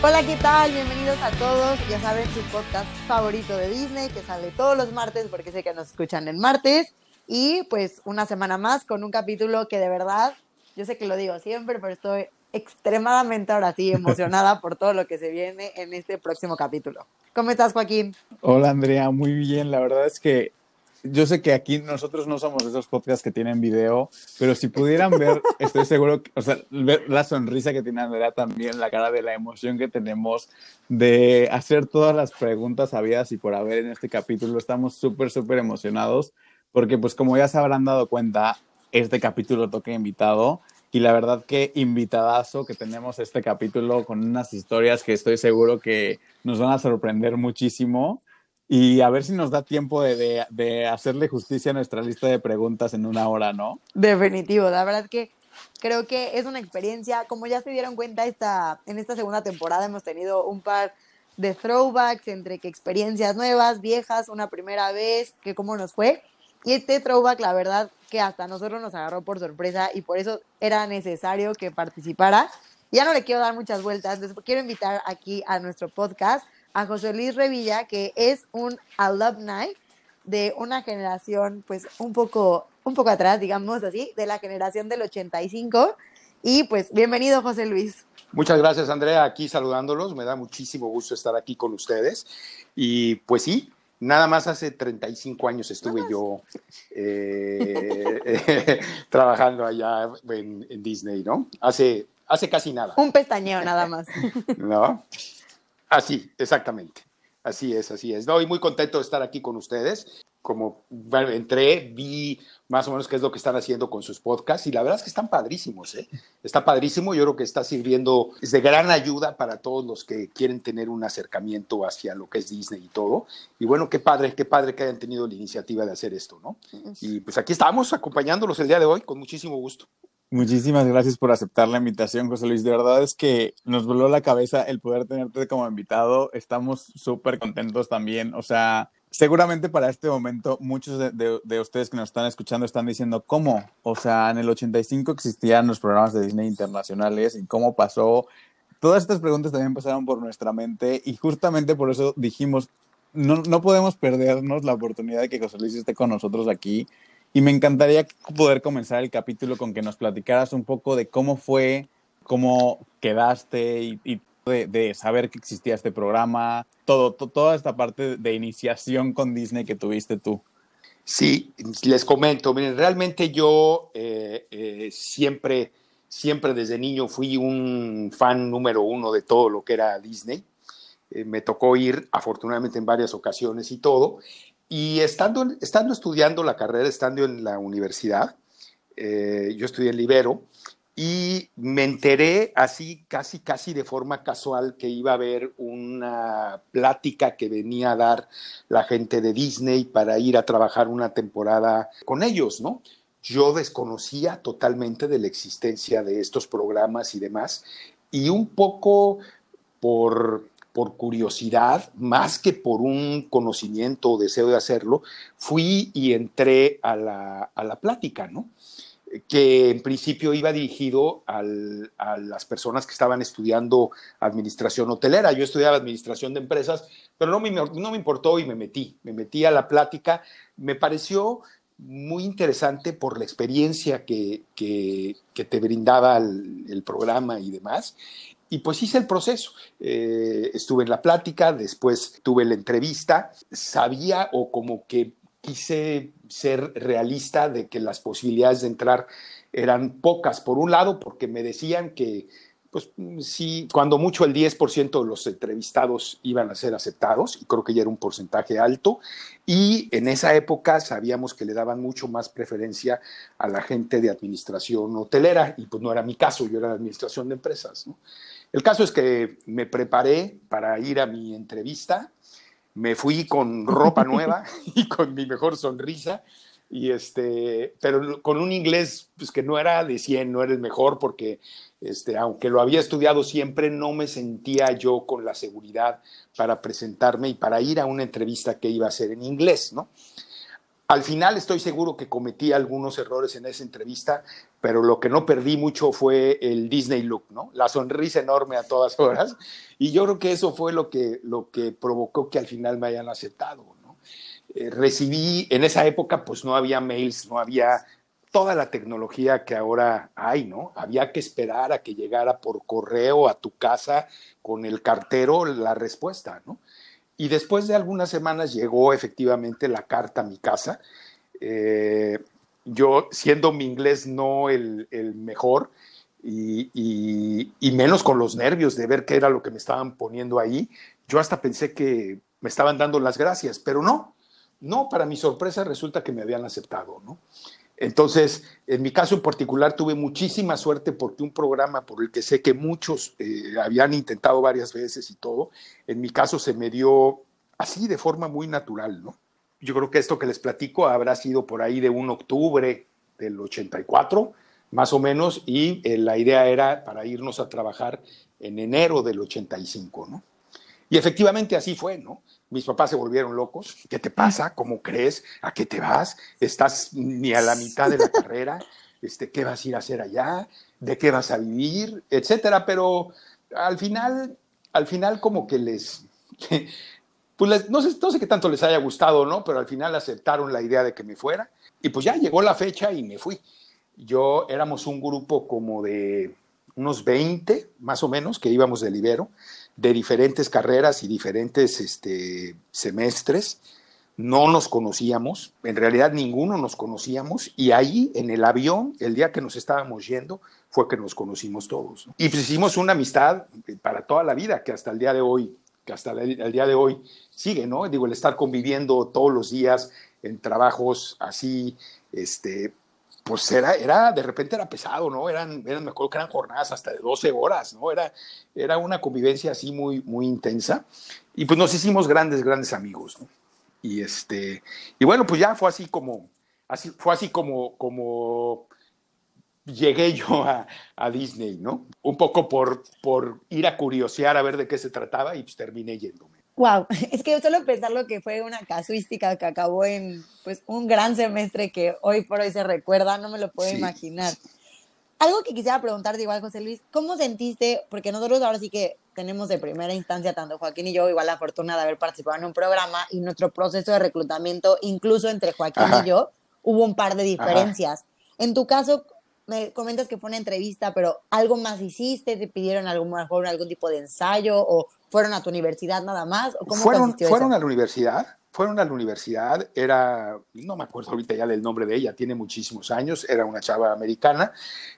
Hola, ¿qué tal? Bienvenidos a todos. Ya saben, su podcast favorito de Disney, que sale todos los martes, porque sé que nos escuchan el martes. Y pues una semana más con un capítulo que de verdad, yo sé que lo digo siempre, pero estoy extremadamente ahora sí emocionada por todo lo que se viene en este próximo capítulo. ¿Cómo estás, Joaquín? Hola, Andrea, muy bien. La verdad es que yo sé que aquí nosotros no somos esos podcasts que tienen video, pero si pudieran ver, estoy seguro, que, o sea, ver la sonrisa que tiene Andrea también, la cara de la emoción que tenemos de hacer todas las preguntas habidas y por haber en este capítulo. Estamos súper, súper emocionados porque, pues, como ya se habrán dado cuenta, este capítulo toca invitado y la verdad que invitadazo que tenemos este capítulo con unas historias que estoy seguro que nos van a sorprender muchísimo y a ver si nos da tiempo de, de, hacerle justicia a nuestra lista de preguntas en una hora, ¿no? Definitivo, la verdad que creo que es una experiencia, como ya se dieron cuenta, esta, en esta segunda temporada hemos tenido un par de throwbacks entre que experiencias nuevas, viejas, una primera vez, que cómo nos fue. Y este throwback, la verdad, que hasta nosotros nos agarró por sorpresa y por eso era necesario que participara. Ya no le quiero dar muchas vueltas, entonces quiero invitar aquí a nuestro podcast a José Luis Revilla, que es un alumni de una generación, pues un poco, un poco atrás, digamos así, de la generación del 85. Y pues bienvenido, José Luis. Muchas gracias, Andrea, aquí saludándolos. Me da muchísimo gusto estar aquí con ustedes. Y pues sí, Nada más hace 35 años estuve yo eh, trabajando allá en, en, Disney, ¿no? Hace, hace casi nada. Un pestañeo nada más. ¿No? Así, exactamente. Así es, así es. No, y muy contento de estar aquí con ustedes. Como entré, vi más o menos qué es lo que están haciendo con sus podcasts y la verdad es que están padrísimos, ¿eh? Está padrísimo, yo creo que está sirviendo, es de gran ayuda para todos los que quieren tener un acercamiento hacia lo que es Disney y todo. Y bueno, qué padre, qué padre que hayan tenido la iniciativa de hacer esto, ¿no? Y pues aquí estamos acompañándolos el día de hoy con muchísimo gusto. Muchísimas gracias por aceptar la invitación, José Luis. De verdad es que nos voló la cabeza el poder tenerte como invitado. Estamos súper contentos también. O sea, seguramente para este momento muchos de, ustedes que nos están escuchando están diciendo, ¿cómo? O sea, en el 85 existían los programas de Disney internacionales y cómo pasó. Todas estas preguntas también pasaron por nuestra mente y justamente por eso dijimos, no, no podemos perdernos la oportunidad de que José Luis esté con nosotros aquí y me encantaría poder comenzar el capítulo con que nos platicaras un poco de cómo fue, cómo quedaste y, de, saber que existía este programa, todo, toda esta parte de iniciación con Disney que tuviste tú. Sí, les comento, miren, realmente yo eh, eh, siempre, siempre desde niño fui un fan número uno de todo lo que era Disney. Eh, me tocó ir afortunadamente en varias ocasiones y todo. Y estando, estando estudiando la carrera, estando en la universidad, eh, yo estudié en Libero y me enteré así, casi, casi de forma casual, que iba a haber una plática que venía a dar la gente de Disney para ir a trabajar una temporada con ellos, ¿no? Yo desconocía totalmente de la existencia de estos programas y demás, y un poco por por curiosidad, más que por un conocimiento o deseo de hacerlo, fui y entré a la, a la plática, ¿no? que en principio iba dirigido a las personas que estaban estudiando administración hotelera. Yo estudiaba administración de empresas, pero no me, no me importó y me metí. Me metí a la plática. Me pareció muy interesante por la experiencia que, que, que te brindaba el, programa y demás. Y pues hice el proceso. Eh, estuve en la plática, después tuve la entrevista, sabía o como que quise ser realista de que las posibilidades de entrar eran pocas. Por un lado, porque me decían que pues sí, cuando mucho el 10% de los entrevistados iban a ser aceptados, y creo que ya era un porcentaje alto, y en esa época sabíamos que le daban mucho más preferencia a la gente de administración hotelera, y pues no era mi caso, yo era de administración de empresas. El caso es que me preparé para ir a mi entrevista, me fui con ropa nueva y con mi mejor sonrisa, y este, pero con un inglés pues, que no era de 100, no era el mejor, porque este, aunque lo había estudiado siempre, no me sentía yo con la seguridad para presentarme y para ir a una entrevista que iba a ser en inglés, ¿no? Al final estoy seguro que cometí algunos errores en esa entrevista, pero lo que no perdí mucho fue el Disney look, ¿no? La sonrisa enorme a todas horas. Y yo creo que eso fue lo que, lo que provocó que al final me hayan aceptado, ¿no? Eh, recibí, en esa época pues no había mails, no había toda la tecnología que ahora hay, ¿no? Había que esperar a que llegara por correo a tu casa con el cartero la respuesta, ¿no? Y después de algunas semanas llegó efectivamente la carta a mi casa. Eh, yo, siendo mi inglés no el, mejor, y, y, menos con los nervios de ver qué era lo que me estaban poniendo ahí, yo hasta pensé que me estaban dando las gracias, pero no, no, para mi sorpresa resulta que me habían aceptado, ¿no? Entonces, en mi caso en particular tuve muchísima suerte porque un programa por el que sé que muchos eh, habían intentado varias veces y todo, en mi caso se me dio así de forma muy natural, ¿no? Yo creo que esto que les platico habrá sido por ahí de un octubre del 84, más o menos, y eh, la idea era para irnos a trabajar en enero del 85, ¿no? Y efectivamente así fue, ¿no? Mis papás se volvieron locos. ¿Qué te pasa? ¿Cómo crees? ¿A qué te vas? ¿Estás ni a la mitad de la carrera? Este, ¿Qué vas a ir a hacer allá? ¿De qué vas a vivir? Etcétera. Pero al final, al final como que les... Pues no, sé, no sé qué tanto les haya gustado, ¿no? Pero al final aceptaron la idea de que me fuera. Y pues ya llegó la fecha y me fui. Yo éramos un grupo como de unos 20, más o menos, que íbamos de Libero de diferentes carreras y diferentes este, semestres. No nos conocíamos, en realidad ninguno nos conocíamos, y ahí en el avión, el día que nos estábamos yendo, fue que nos conocimos todos. Y pues hicimos una amistad para toda la vida, que hasta el día de hoy, que hasta el día de hoy sigue, ¿no? Digo, el estar conviviendo todos los días en trabajos así, este, pues era, era, de repente era pesado, ¿no? Eran, eran, me acuerdo que eran jornadas hasta de 12 horas, ¿no? Era, era una convivencia así muy, muy intensa. Y pues nos hicimos grandes, grandes amigos, ¿no? Y este, y bueno, pues ya fue así como, así, fue así como, como llegué yo a, Disney, ¿no? Un poco por, por ir a curiosear a ver de qué se trataba y pues terminé yéndome. Wow, es que solo pensar lo que fue una casuística que acabó en pues un gran semestre que hoy por hoy se recuerda, no me lo puedo imaginar. Algo que quisiera preguntarte igual, José Luis, ¿cómo sentiste? Porque nosotros ahora sí que tenemos de primera instancia, tanto Joaquín y yo, igual la fortuna de haber participado en un programa y nuestro proceso de reclutamiento, incluso entre Joaquín y yo, hubo un par de diferencias. En tu caso, me comentas que fue una entrevista, pero ¿algo más hiciste? ¿Te pidieron algún, algún tipo de ensayo o fueron a tu universidad nada más? ¿O cómo fueron fueron a la universidad, fueron a la universidad, era, no me acuerdo ahorita ya del nombre de ella, tiene muchísimos años, era una chava americana,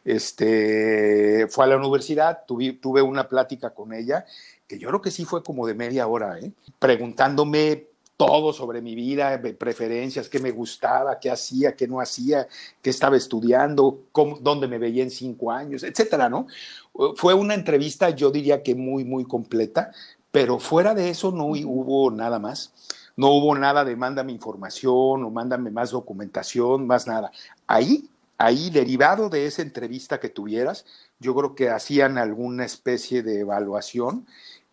este, fue a la universidad, tuve, tuve una plática con ella, que yo creo que sí fue como de media hora, ¿eh? preguntándome todo sobre mi vida, preferencias, qué me gustaba, qué hacía, qué no hacía, qué estaba estudiando, cómo, dónde me veía en cinco años, etcétera, ¿no? Fue una entrevista, yo diría que muy, muy completa, pero fuera de eso no hubo nada más. No hubo nada de mándame información o mándame más documentación, más nada. Ahí, ahí, derivado de esa entrevista que tuvieras, yo creo que hacían alguna especie de evaluación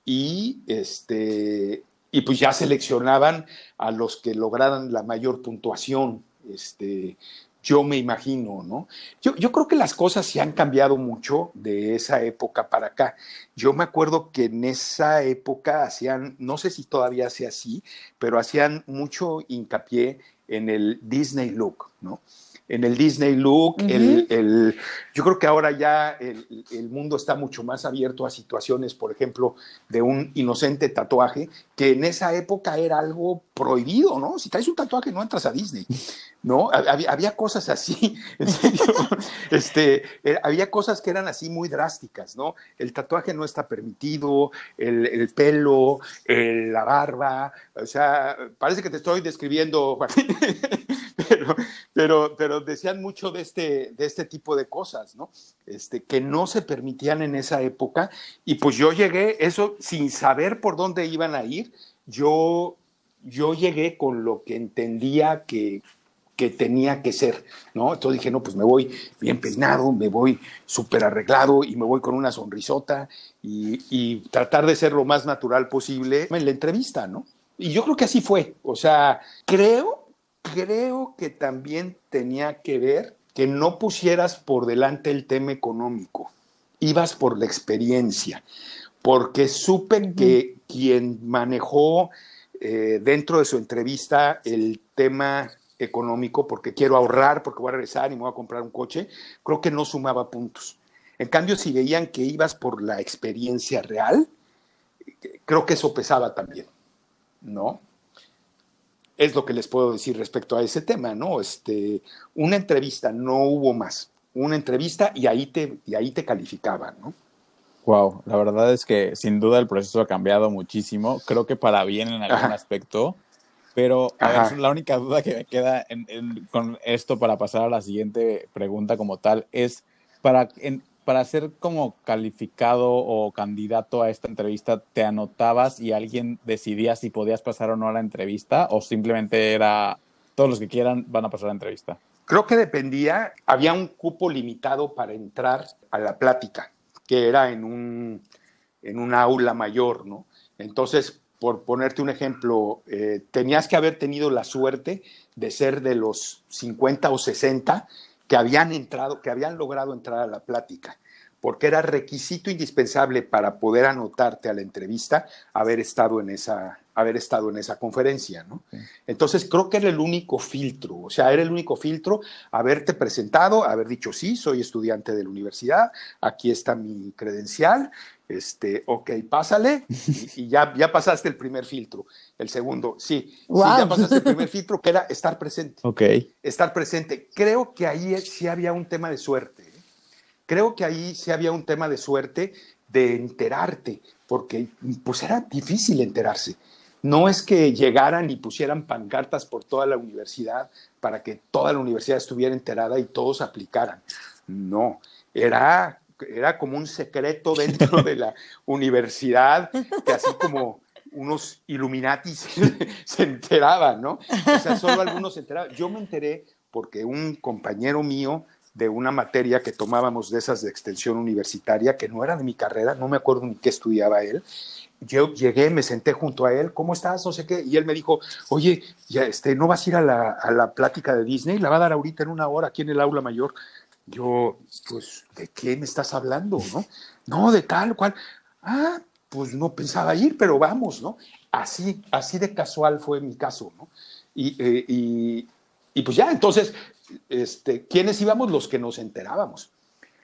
y este y pues ya seleccionaban a los que lograran la mayor puntuación. Este, yo me imagino, ¿no? Yo, yo, creo que las cosas se han cambiado mucho de esa época para acá. Yo me acuerdo que en esa época hacían, no sé si todavía sea así, pero hacían mucho hincapié en el Disney look, ¿no? En el Disney look, el, el, yo creo que ahora ya el, el, mundo está mucho más abierto a situaciones, por ejemplo, de un inocente tatuaje, que en esa época era algo prohibido, ¿no? Si traes un tatuaje no entras a Disney, ¿no? Había, había cosas así, este, eh, había cosas que eran así muy drásticas, ¿no? El tatuaje no está permitido, el, el pelo, la barba, o sea, parece que te estoy describiendo, pero, pero, pero decían mucho de este, de este tipo de cosas, ¿no? Este, que no se permitían en esa época. Y pues yo llegué, eso sin saber por dónde iban a ir, yo, yo llegué con lo que entendía que, que tenía que ser, ¿no? Entonces dije, no, pues me voy bien peinado, me voy súper arreglado y me voy con una sonrisota y, y, tratar de ser lo más natural posible en la entrevista, ¿no? Y yo creo que así fue, o sea, creo creo que también tenía que ver que no pusieras por delante el tema económico, ibas por la experiencia, porque supe que quien manejó eh, dentro de su entrevista el tema económico, porque quiero ahorrar, porque voy a regresar y me voy a comprar un coche, creo que no sumaba puntos. En cambio, si veían que ibas por la experiencia real, creo que eso pesaba también, ¿no? es lo que les puedo decir respecto a ese tema, ¿no? Este, una entrevista, no hubo más. Una entrevista y ahí te, y ahí te calificaban, ¿no? Wow, la verdad es que sin duda el proceso ha cambiado muchísimo, creo que para bien en algún Ajá. aspecto, pero a ver, la única duda que me queda en, en, con esto para pasar a la siguiente pregunta como tal es, para, en, para ser como calificado o candidato a esta entrevista, ¿te anotabas y alguien decidía si podías pasar o no a la entrevista? ¿O simplemente era todos los que quieran van a pasar a la entrevista? Creo que dependía, había un cupo limitado para entrar a la plática, que era en un, en un aula mayor, ¿no? Entonces, por ponerte un ejemplo, eh, tenías que haber tenido la suerte de ser de los 50 o 60 que habían entrado, que habían logrado entrar a la plática, porque era requisito indispensable para poder anotarte a la entrevista haber estado en esa, haber estado en esa conferencia, ¿no? Sí. Entonces creo que era el único filtro, o sea, era el único filtro haberte presentado, haber dicho sí, soy estudiante de la universidad, aquí está mi credencial, este, ok, pásale, y, y ya, ya pasaste el primer filtro. El segundo, sí, wow. sí, ya pasaste el primer filtro, que era estar presente. Ok. Estar presente. Creo que ahí sí había un tema de suerte. Creo que ahí sí había un tema de suerte de enterarte, porque pues era difícil enterarse. No es que llegaran y pusieran pancartas por toda la universidad para que toda la universidad estuviera enterada y todos aplicaran. No, era era como un secreto dentro de la universidad, que así como unos Illuminatis se enteraban, ¿no? O sea, solo algunos se enteraban. Yo me enteré porque un compañero mío de una materia que tomábamos de esas de extensión universitaria, que no era de mi carrera, no me acuerdo ni qué estudiaba él, yo llegué, me senté junto a él, ¿cómo estás? No sé qué, y él me dijo, oye, ya, este, ¿no vas a ir a la, a la plática de Disney? La va a dar ahorita en una hora aquí en el aula mayor. Yo, pues, ¿de qué me estás hablando? No, no de tal cual. Ah, pues no pensaba ir, pero vamos, ¿no? Así, así de casual fue mi caso, ¿no? Y, eh, y, y pues ya, entonces, este, ¿quiénes íbamos? Los que nos enterábamos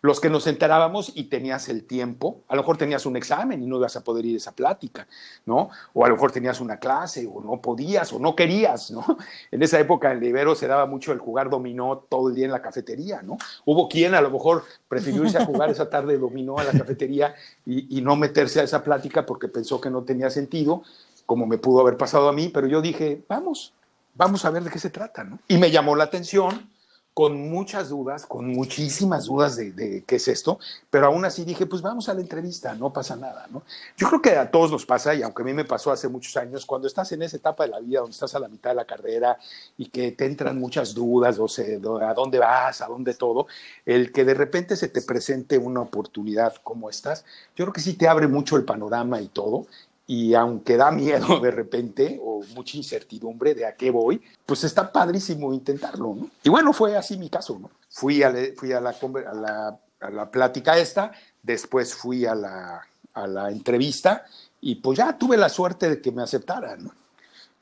los que nos enterábamos y tenías el tiempo, a lo mejor tenías un examen y no ibas a poder ir a esa plática, ¿no? O a lo mejor tenías una clase o no podías o no querías, ¿no? En esa época en Libero se daba mucho el jugar dominó todo el día en la cafetería, ¿no? Hubo quien a lo mejor prefirió irse a jugar esa tarde dominó a la cafetería y, y no meterse a esa plática porque pensó que no tenía sentido, como me pudo haber pasado a mí, pero yo dije, vamos, vamos a ver de qué se trata, ¿no? Y me llamó la atención con muchas dudas, con muchísimas dudas de, qué es esto, pero aún así dije, pues vamos a la entrevista, no pasa nada, ¿no? Yo creo que a todos nos pasa, y aunque a mí me pasó hace muchos años, cuando estás en esa etapa de la vida, donde estás a la mitad de la carrera y que te entran muchas dudas, o sea, a dónde vas, a dónde todo, el que de repente se te presente una oportunidad como estas, yo creo que sí te abre mucho el panorama y todo, y aunque da miedo de repente o mucha incertidumbre de a qué voy, pues está padrísimo intentarlo, ¿no? Y bueno, fue así mi caso, ¿no? Fui a, fui a, la, la plática esta, después fui a la, a la entrevista y pues ya tuve la suerte de que me aceptaran, ¿no?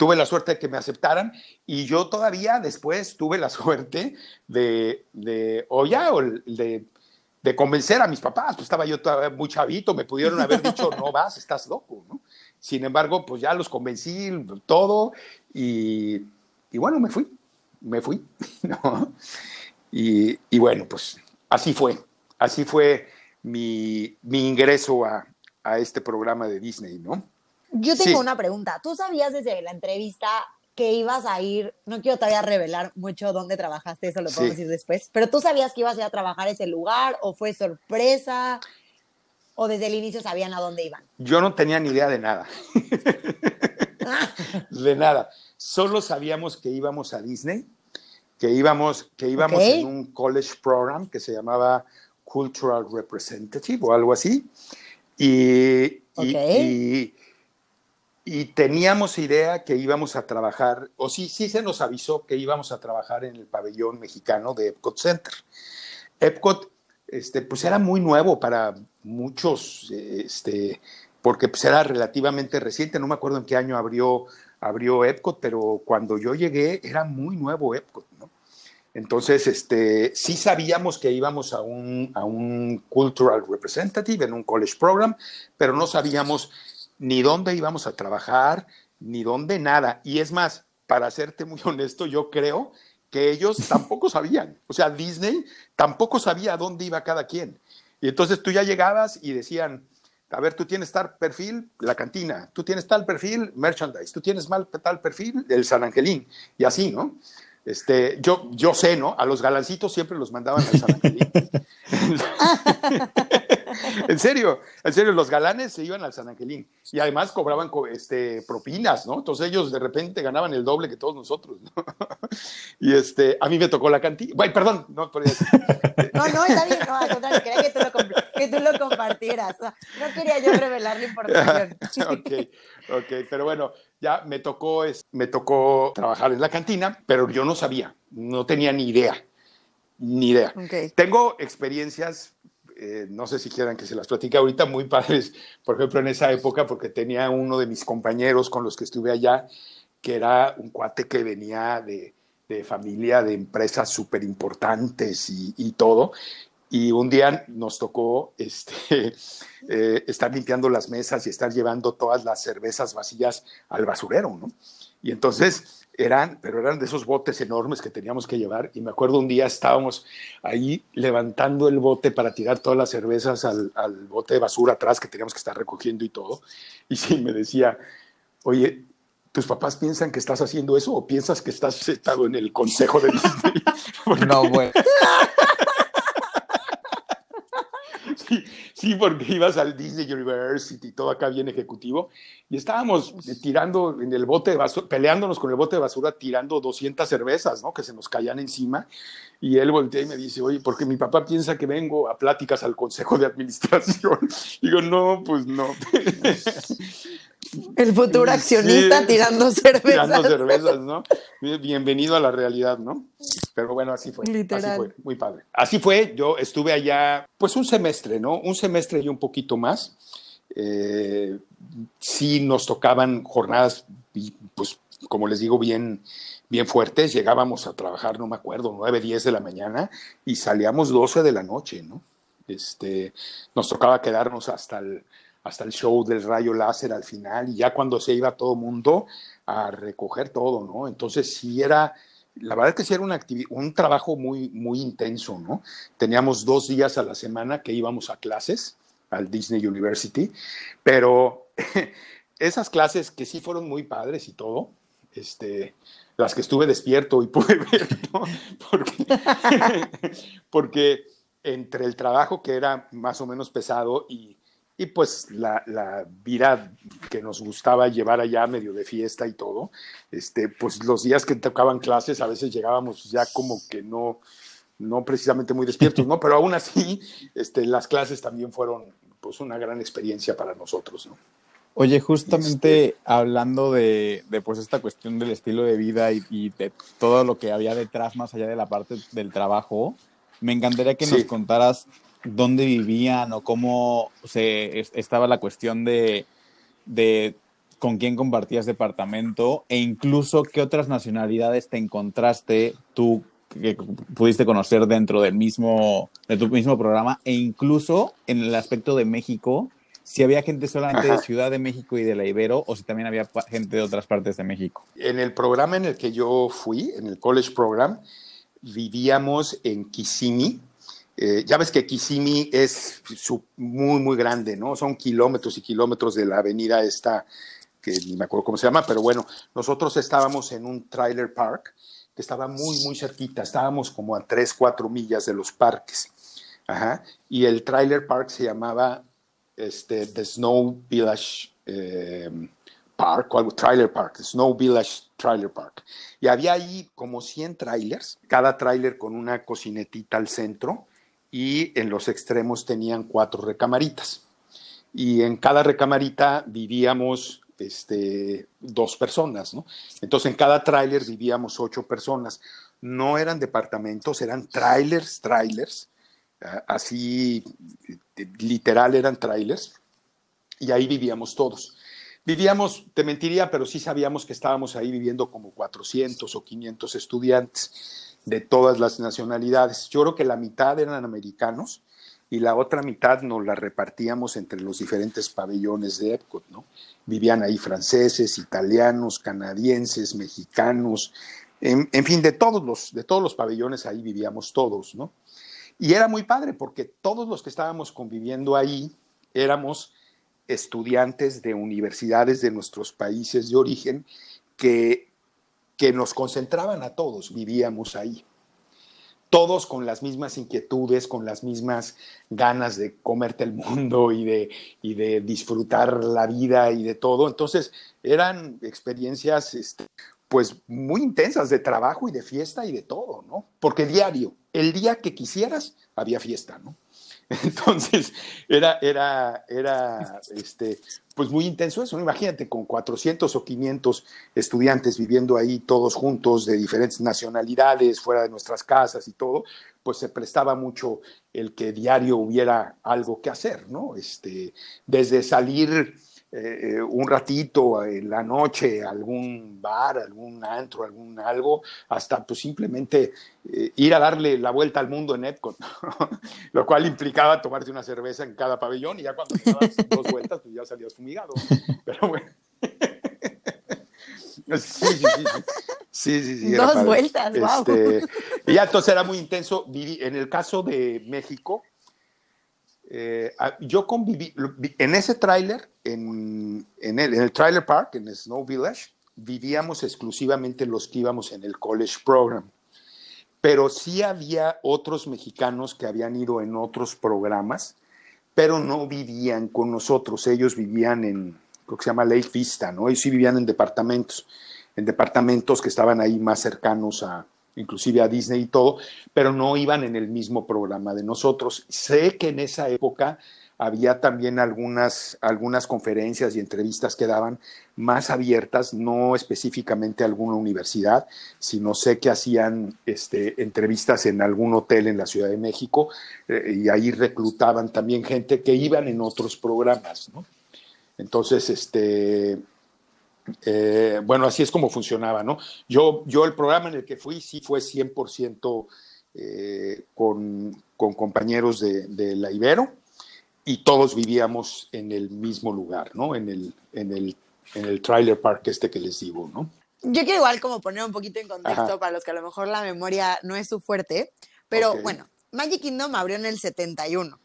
tuve la suerte de que me aceptaran y yo todavía después tuve la suerte de, de o ya, o de, de convencer a mis papás, pues estaba yo muy chavito, me pudieron haber dicho, no vas, estás loco, ¿no? Sin embargo, pues ya los convencí, todo, y, y bueno, me fui, me fui, ¿no? Y, y, bueno, pues así fue, así fue mi, mi ingreso a, a este programa de Disney, ¿no? Yo tengo sí. una pregunta. ¿Tú sabías desde la entrevista que ibas a ir? No quiero todavía revelar mucho dónde trabajaste, eso lo puedo sí. decir después. Pero tú sabías que ibas a ir a trabajar ese lugar o fue sorpresa o desde el inicio sabían a dónde iban. Yo no tenía ni idea de nada. de nada. Solo sabíamos que íbamos a Disney, que íbamos, que íbamos okay. en un college program que se llamaba Cultural Representative o algo así. Y, okay. y, y, y, teníamos idea que íbamos a trabajar, o sí, sí se nos avisó que íbamos a trabajar en el pabellón mexicano de Epcot Center. Epcot, este, pues era muy nuevo para muchos, este, porque pues era relativamente reciente, no me acuerdo en qué año abrió, abrió Epcot, pero cuando yo llegué era muy nuevo Epcot, ¿no? Entonces, este, sí sabíamos que íbamos a un, a un Cultural Representative en un college program, pero no sabíamos ni dónde íbamos a trabajar, ni dónde nada. Y es más, para serte muy honesto, yo creo que ellos tampoco sabían. O sea, Disney tampoco sabía dónde iba cada quien. Y entonces tú ya llegabas y decían, a ver, tú tienes tal perfil, la cantina, tú tienes tal perfil, merchandise, tú tienes mal, tal perfil, el San Angelín, y así, ¿no? Este, yo, yo sé, ¿no? A los galancitos siempre los mandaban al San Angelín. en serio, en serio, los galanes se iban al San Angelín y además cobraban este, propinas, ¿no? Entonces ellos de repente ganaban el doble que todos nosotros, ¿no? y este, a mí me tocó la cantina. Bueno, perdón, no decir. No, no, está bien, no, al contrario, quería que tú lo, que tú lo compartieras. No quería yo revelar la información. ok, ok, pero bueno, ya me tocó, me tocó trabajar en la cantina, pero yo no sabía, no tenía ni idea, ni idea. Okay. Tengo experiencias, eh, no sé si quieran que se las platique ahorita, muy padres, por ejemplo, en esa época, porque tenía uno de mis compañeros con los que estuve allá, que era un cuate que venía de, de familia de empresas súper importantes y, todo, y un día nos tocó este, eh, estar limpiando las mesas y estar llevando todas las cervezas vacías al basurero, ¿no? Y entonces eran, pero eran de esos botes enormes que teníamos que llevar. Y me acuerdo un día estábamos ahí levantando el bote para tirar todas las cervezas al, al bote de basura atrás que teníamos que estar recogiendo y todo. Y sí, me decía, oye, ¿tus papás piensan que estás haciendo eso o piensas que estás sentado en el consejo de Disney? Porque... No, bueno. Sí, sí, porque ibas al Disney University, todo acá bien ejecutivo, y estábamos tirando en el bote de basura, peleándonos con el bote de basura, tirando 200 cervezas, ¿no? Que se nos caían encima, y él voltea y me dice, oye, porque mi papá piensa que vengo a pláticas al consejo de administración. Digo, no, pues no. El futuro accionista sí, tirando cervezas. Tirando cervezas, ¿no? Bienvenido a la realidad, ¿no? Pero bueno, así fue. Literal. Así fue, muy padre. Así fue, yo estuve allá, pues un semestre, ¿no? Un semestre y un poquito más. Eh, sí nos tocaban jornadas, pues como les digo, bien, bien fuertes. Llegábamos a trabajar, no me acuerdo, 9, 10 de la mañana y salíamos 12 de la noche, ¿no? Este, nos tocaba quedarnos hasta el, hasta el show del rayo láser al final y ya cuando se iba todo mundo a recoger todo, ¿no? Entonces sí era, la verdad es que sí era una un trabajo muy, muy intenso, ¿no? Teníamos dos días a la semana que íbamos a clases al Disney University, pero esas clases que sí fueron muy padres y todo, este, las que estuve despierto y pude ver, ¿no? Porque, porque entre el trabajo que era más o menos pesado y y pues la, la, vida que nos gustaba llevar allá medio de fiesta y todo, este, pues los días que tocaban clases a veces llegábamos ya como que no, no precisamente muy despiertos, ¿no? Pero aún así, este, las clases también fueron pues una gran experiencia para nosotros, ¿no? Oye, justamente este... hablando de, de, pues esta cuestión del estilo de vida y, y, de todo lo que había detrás, más allá de la parte del trabajo, me encantaría que sí. nos contaras dónde vivían o cómo se estaba la cuestión de, de con quién compartías departamento e incluso qué otras nacionalidades te encontraste tú que pudiste conocer dentro del mismo, de tu mismo programa e incluso en el aspecto de México, si había gente solamente de Ciudad de México y de la Ibero o si también había gente de otras partes de México. En el programa en el que yo fui, en el College Program, vivíamos en Kissimmee. Eh, ya ves que Kissimmee es muy, muy grande, ¿no? Son kilómetros y kilómetros de la avenida esta, que ni me acuerdo cómo se llama, pero bueno, nosotros estábamos en un trailer park que estaba muy, muy cerquita. Estábamos como a 3, 4 millas de los parques. Ajá. Y el trailer park se llamaba este, The Snow Village eh, Park, o algo, Trailer Park, Snow Village Trailer Park. Y había ahí como 100 trailers, cada trailer con una cocinetita al centro y en los extremos tenían cuatro recamaritas. Y en cada recamarita vivíamos este, dos personas. Entonces en cada tráiler vivíamos ocho personas. No eran departamentos, eran trailers, trailers, así literal eran trailers, y ahí vivíamos todos. Vivíamos, te mentiría, pero sí sabíamos que estábamos ahí viviendo como 400 o 500 estudiantes de todas las nacionalidades. Yo creo que la mitad eran americanos y la otra mitad nos la repartíamos entre los diferentes pabellones de Epcot, ¿no? Vivían ahí franceses, italianos, canadienses, mexicanos, en, fin, de todos, los, de todos los pabellones ahí vivíamos todos, ¿no? Y era muy padre porque todos los que estábamos conviviendo ahí éramos estudiantes de universidades de nuestros países de origen que, que nos concentraban a todos, vivíamos ahí todos con las mismas inquietudes, con las mismas ganas de comerte el mundo y de, y de disfrutar la vida y de todo. Entonces, eran experiencias este, pues muy intensas de trabajo y de fiesta y de todo, ¿no? Porque diario, el día que quisieras, había fiesta, ¿no? Entonces, era, era, era, este, pues muy intenso eso. Imagínate, con 400 o 500 estudiantes viviendo ahí todos juntos, de diferentes nacionalidades, fuera de nuestras casas y todo, pues se prestaba mucho el que diario hubiera algo que hacer, ¿no? Este, desde salir eh, eh, un ratito en la noche algún bar, algún antro, algún algo, hasta pues simplemente eh, ir a darle la vuelta al mundo en Epcot, lo cual implicaba tomarte una cerveza en cada pabellón y ya cuando dabas dos vueltas pues ya salías fumigado. Pero bueno. Sí, sí, sí. sí, sí, sí Dos vueltas, wow. Este, y ya entonces era muy intenso. En el caso de México, eh, yo conviví, en ese tráiler, en, en, el, en el trailer park, en Snow Village, vivíamos exclusivamente los que íbamos en el college program. Pero sí había otros mexicanos que habían ido en otros programas, pero no vivían con nosotros. Ellos vivían en, creo que se llama Lake Vista, ¿no? Ellos sí vivían en departamentos, en departamentos que estaban ahí más cercanos a, inclusive a Disney y todo, pero no iban en el mismo programa de nosotros. Sé que en esa época había también algunas, algunas conferencias y entrevistas que daban más abiertas, no específicamente a alguna universidad, sino sé que hacían este, entrevistas en algún hotel en la Ciudad de México eh, y ahí reclutaban también gente que iban en otros programas. ¿no? Entonces, este, eh, bueno, así es como funcionaba, ¿no? Yo, yo el programa en el que fui sí fue 100% eh, con, con, compañeros de, de, la Ibero y todos vivíamos en el mismo lugar, ¿no? En el, en el, en el trailer park este que les digo, ¿no? Yo quiero igual como poner un poquito en contexto para los que a lo mejor la memoria no es su fuerte, pero bueno, Magic Kingdom abrió en el 71.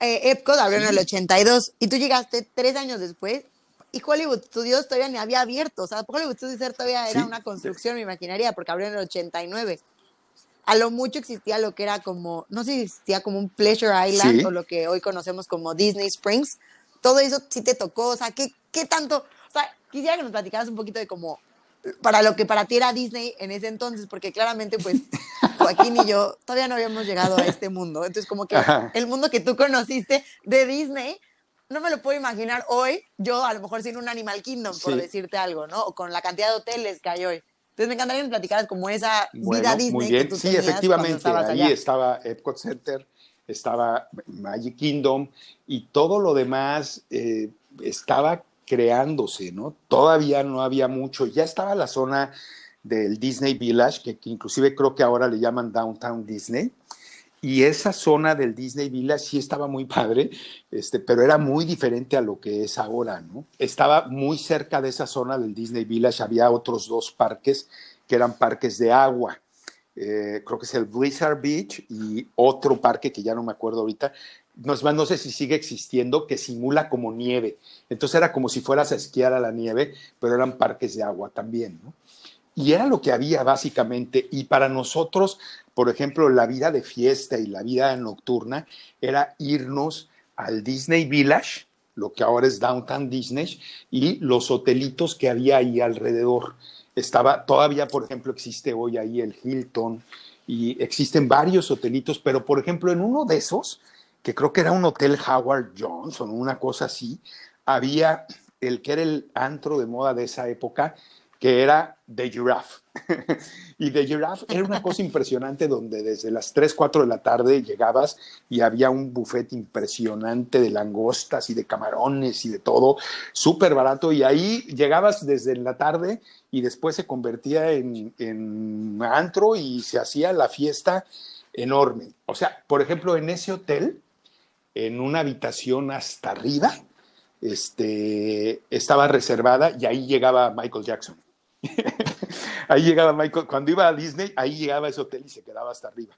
Eh, Epcot abrió en el 82 y tú llegaste tres años después y Hollywood Studios todavía ni había abierto. O sea, Hollywood Studios todavía era una construcción, me imaginaría, porque abrió en el 89. A lo mucho existía lo que era como, no sé si existía como un Pleasure Island o lo que hoy conocemos como Disney Springs. Todo eso sí te tocó. O sea, ¿qué, qué tanto? O sea, quisiera que nos platicaras un poquito de cómo, para lo que para ti era Disney en ese entonces, porque claramente, pues, Joaquín y yo todavía no habíamos llegado a este mundo. Entonces, como que el mundo que tú conociste de Disney no me lo puedo imaginar hoy, yo a lo mejor sin un Animal Kingdom, por decirte algo, ¿no? O con la cantidad de hoteles que hay hoy. Entonces me encantaría que me platicaras como esa vida Disney muy bien. que tú Sí, efectivamente, ahí estaba Epcot Center, estaba Magic Kingdom y todo lo demás eh, estaba creándose, ¿no? Todavía no había mucho, ya estaba la zona del Disney Village, que, que inclusive creo que ahora le llaman Downtown Disney, y esa zona del Disney Village sí estaba muy padre, este, pero era muy diferente a lo que es ahora, ¿no? Estaba muy cerca de esa zona del Disney Village, había otros dos parques que eran parques de agua. Eh, creo que es el Blizzard Beach y otro parque que ya no me acuerdo ahorita, no, más, no sé si sigue existiendo, que simula como nieve. Entonces era como si fueras a esquiar a la nieve, pero eran parques de agua también, ¿no? Y era lo que había básicamente. Y para nosotros, por ejemplo, la vida de fiesta y la vida nocturna era irnos al Disney Village, lo que ahora es Downtown Disney, y los hotelitos que había ahí alrededor. Estaba, todavía, por ejemplo, existe hoy ahí el Hilton y existen varios hotelitos, pero por ejemplo, en uno de esos, que creo que era un hotel Howard Johnson, una cosa así, había el que era el antro de moda de esa época, que era The Giraffe. y The Giraffe era una cosa impresionante donde desde las 3, 4 de la tarde llegabas y había un buffet impresionante de langostas y de camarones y de todo, súper barato. Y ahí llegabas desde la tarde y después se convertía en, en antro y se hacía la fiesta enorme. O sea, por ejemplo, en ese hotel, en una habitación hasta arriba, este, estaba reservada y ahí llegaba Michael Jackson. Ahí llegaba Michael, cuando iba a Disney, ahí llegaba ese hotel y se quedaba hasta arriba.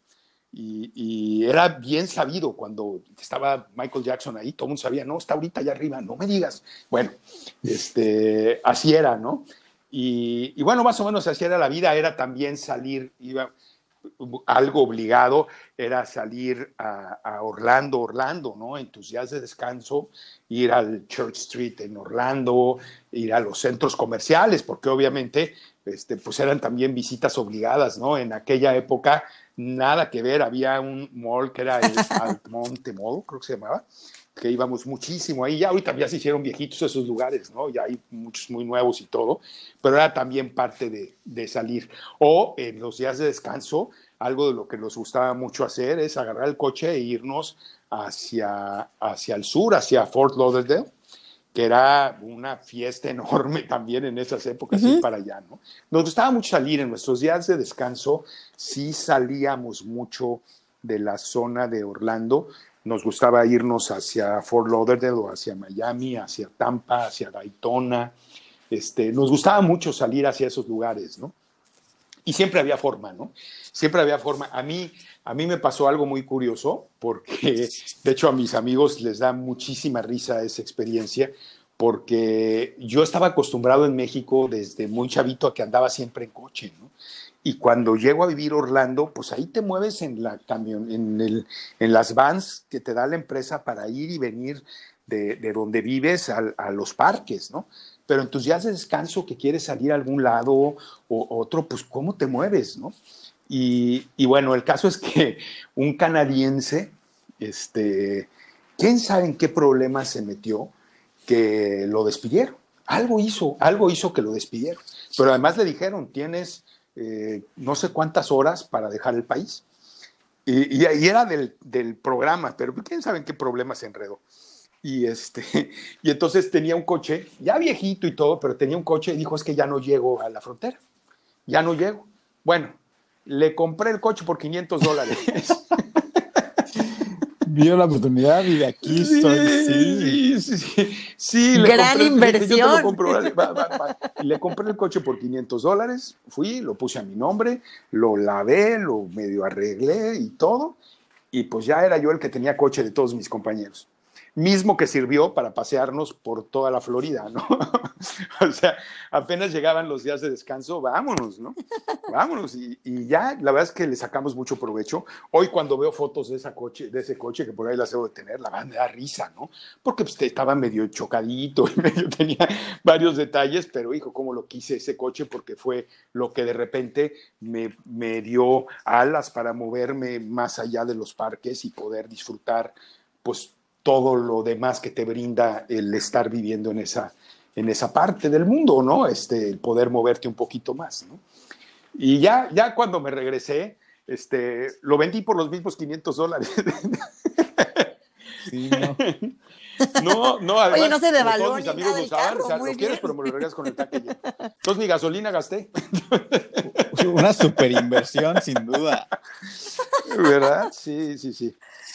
Y, y, era bien sabido cuando estaba Michael Jackson ahí, todo el mundo sabía, no, está ahorita allá arriba, no me digas. Bueno, este, así era, ¿no? Y, y, bueno, más o menos así era la vida, era también salir, iba, algo obligado era salir a, a, Orlando, Orlando, ¿no? En tus días de descanso, ir al Church Street en Orlando, ir a los centros comerciales, porque obviamente, este, pues eran también visitas obligadas, ¿no? En aquella época, nada que ver, había un mall que era el Almonte Mall, creo que se llamaba, que íbamos muchísimo ahí, ya ahorita ya se hicieron viejitos esos lugares, ¿no? Ya hay muchos muy nuevos y todo, pero era también parte de, de salir. O en los días de descanso, algo de lo que nos gustaba mucho hacer es agarrar el coche e irnos hacia, hacia el sur, hacia Fort Lauderdale, que era una fiesta enorme también en esas épocas, uh -huh. ir para allá, ¿no? Nos gustaba mucho salir en nuestros días de descanso, sí salíamos mucho de la zona de Orlando, nos gustaba irnos hacia Fort Lauderdale o hacia Miami, hacia Tampa, hacia Daytona, este, nos gustaba mucho salir hacia esos lugares, ¿no? Y siempre había forma, ¿no? Siempre había forma. A mí, a mí me pasó algo muy curioso, porque de hecho a mis amigos les da muchísima risa esa experiencia, porque yo estaba acostumbrado en México desde muy chavito a que andaba siempre en coche, ¿no? Y cuando llego a vivir Orlando, pues ahí te mueves en la camión, en, el, en las vans que te da la empresa para ir y venir de, de donde vives a, los parques, ¿no? Pero en tus días de descanso que quieres salir a algún lado o otro, pues ¿cómo te mueves, no? Y, y bueno, el caso es que un canadiense, este, quién sabe en qué problema se metió que lo despidieron. Algo hizo, algo hizo que lo despidieron. Pero además le dijeron, tienes eh, no sé cuántas horas para dejar el país. Y, y, era del, del, programa, pero quién sabe en qué problema se enredó. Y, este, y entonces tenía un coche, ya viejito y todo, pero tenía un coche y dijo, es que ya no llego a la frontera, ya no llego. Bueno, le compré el coche por 500 dólares. vio la oportunidad y de aquí sí, soy. Sí, sí, sí. sí le Gran compré, inversión. Yo te lo compro, vale, va, va, va. Y le compré el coche por 500 dólares, fui, lo puse a mi nombre, lo lavé, lo medio arreglé y todo, y pues ya era yo el que tenía coche de todos mis compañeros mismo que sirvió para pasearnos por toda la Florida, ¿no? o sea, apenas llegaban los días de descanso, vámonos, ¿no? Vámonos. Y, ya, la verdad es que le sacamos mucho provecho. Hoy cuando veo fotos de, esa coche, de ese coche, que por ahí las debo de tener, la verdad me da risa, ¿no? Porque pues, estaba medio chocadito y medio tenía varios detalles, pero hijo, cómo lo quise ese coche porque fue lo que de repente me dio alas para moverme más allá de los parques y poder disfrutar, pues, todo lo demás que te brinda el estar viviendo en esa, en esa parte del mundo, ¿no? Este, el poder moverte un poquito más, ¿no? Y ya, ya cuando me regresé, este, lo vendí por los mismos 500 dólares. Sí, no. No, no, además, Oye, no se devaluó todos mis ni amigos nada saben, carro, o sea, muy lo quieres, pero me lo regas con el tanque lleno. Entonces mi gasolina gasté, Una super inversión, sin duda. ¿verdad? Sí, sí, sí.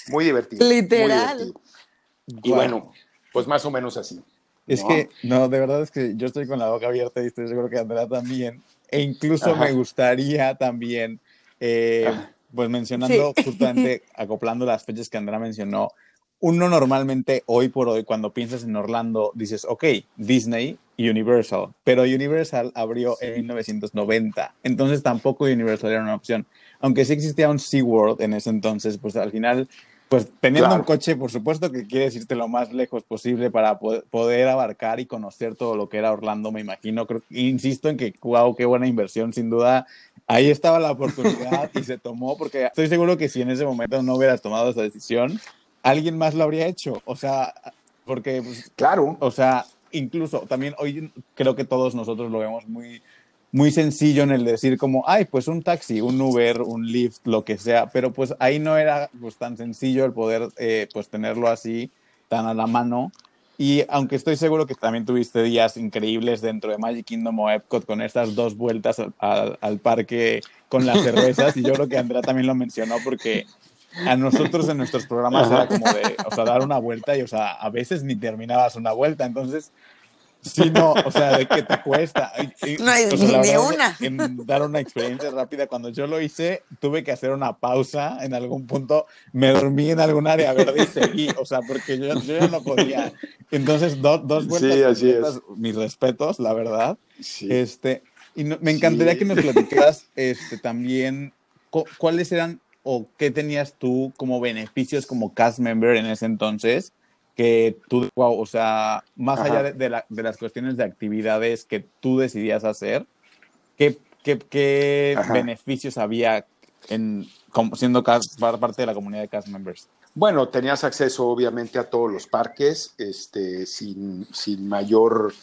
Muy divertido. muy Literal. Y bueno, pues más o menos así. Es ¿no? que, no, de verdad es que yo estoy con la boca abierta y estoy seguro que Andrea también. E incluso Ajá. me gustaría también, eh, pues mencionando Sí. justamente, acoplando las fechas que Andrea mencionó, uno normalmente hoy por hoy cuando piensas en Orlando dices, ok, Disney Universal, pero Universal abrió en 1990, entonces tampoco Universal era una opción. Aunque sí existía un SeaWorld en ese entonces, pues al final, pues teniendo Claro. un coche, por supuesto que quieres irte lo más lejos posible para po- poder abarcar y conocer todo lo que era Orlando, me imagino. Creo, insisto en que, wow, qué buena inversión, sin duda. Ahí estaba la oportunidad y se tomó, porque estoy seguro que si en ese momento no hubieras tomado esa decisión, alguien más lo habría hecho. O sea, porque, pues, Claro. o sea, incluso también hoy creo que todos nosotros lo vemos muy, muy sencillo en el decir como, ay, pues un taxi, un Uber, un Lyft, lo que sea, pero pues ahí no era pues tan sencillo el poder eh, pues tenerlo así, tan a la mano. Y aunque estoy seguro que también tuviste días increíbles dentro de Magic Kingdom o Epcot con estas dos vueltas al, al- al parque con las cervezas, y yo creo que Andrea también lo mencionó porque a nosotros en nuestros programas Ajá. era como de, o sea, dar una vuelta y, o sea, a veces ni terminabas una vuelta, entonces, sí, no, o sea, de que te cuesta. Y- No hay o sea, ni verdad, una. En dar una experiencia rápida, cuando yo lo hice, tuve que hacer una pausa en algún punto, me dormí en algún área verde y seguí, o sea, porque yo, yo ya no podía. Entonces, do- dos vueltas, Sí, así es. mis respetos, la verdad. Sí. Este, y no- me encantaría Sí. que nos platicaras este, también cu- cuáles eran o qué tenías tú como beneficios como cast member en ese entonces, que tú, wow, o sea, más Ajá. allá de, de la- de las cuestiones de actividades que tú decidías hacer, ¿qué, qué, qué Ajá. beneficios había en, siendo parte de la comunidad de cast members? Bueno, tenías acceso obviamente a todos los parques, este, sin, sin mayor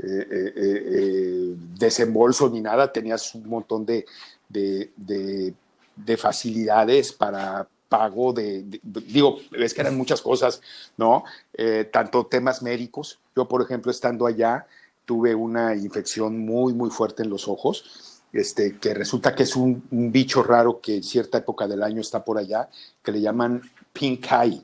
eh, eh, eh, eh, desembolso ni nada, tenías un montón de, de, de- de facilidades para pago de, digo, es que eran muchas cosas, ¿no? Eh, tanto temas médicos, yo por ejemplo estando allá tuve una infección muy, muy fuerte en los ojos, este, que resulta que es un, un bicho raro que en cierta época del año está por allá, que le llaman pink eye,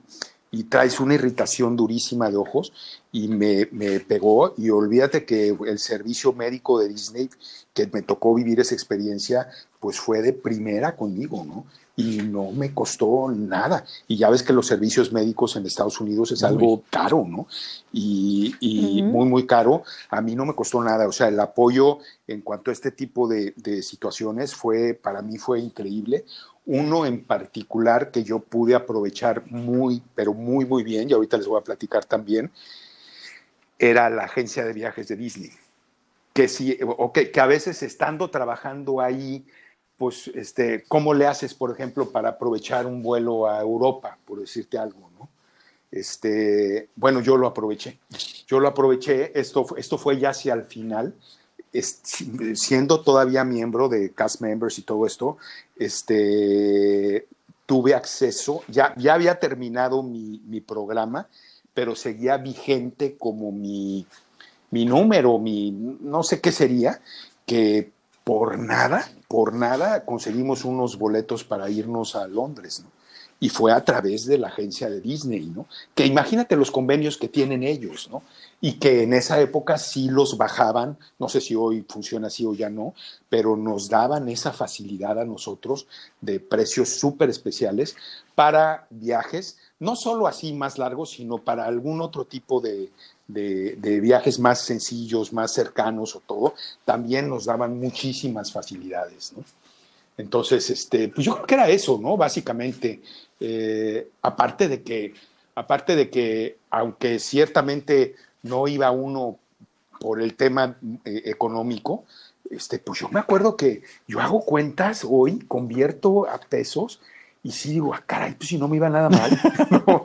y traes una irritación durísima de ojos, y me, me pegó, y olvídate que el servicio médico de Disney, que me tocó vivir esa experiencia, pues fue de primera conmigo, ¿no? Y no me costó nada. Y ya ves que los servicios médicos en Estados Unidos es algo caro, ¿no? Y, y Ujú. muy, muy caro. A mí no me costó nada. O sea, el apoyo en cuanto a este tipo de, de situaciones fue, para mí fue increíble. Uno en particular que yo pude aprovechar muy, pero muy, muy bien, y ahorita les voy a platicar también, era la agencia de viajes de Disney. Que, sí, o que, que a veces estando trabajando ahí, pues, este, ¿cómo le haces, por ejemplo, para aprovechar un vuelo a Europa, por decirte algo, ¿no? Este, bueno, yo lo aproveché. Yo lo aproveché, esto, esto fue ya hacia el final, siendo todavía miembro de cast members y todo esto, este, tuve acceso, ya, ya había terminado mi, mi programa, pero seguía vigente como mi, mi número, mi, no sé qué sería, que por nada, por nada conseguimos unos boletos para irnos a Londres, ¿no? Y fue a través de la agencia de Disney, ¿no? Que imagínate los convenios que tienen ellos, ¿no? Y que en esa época sí los bajaban, no sé si hoy funciona así o ya no, pero nos daban esa facilidad a nosotros de precios súper especiales para viajes, no solo así más largos, sino para algún otro tipo de, de, viajes más sencillos, más cercanos o todo, también nos daban muchísimas facilidades, ¿no? Entonces, este, pues yo creo que era eso, ¿no? Básicamente, eh, aparte de que, aparte de que, aunque ciertamente no iba uno por el tema eh, económico, este, pues yo me acuerdo que yo hago cuentas hoy, convierto a pesos y sí digo, ah, caray, pues si no me iba nada mal. ¿no?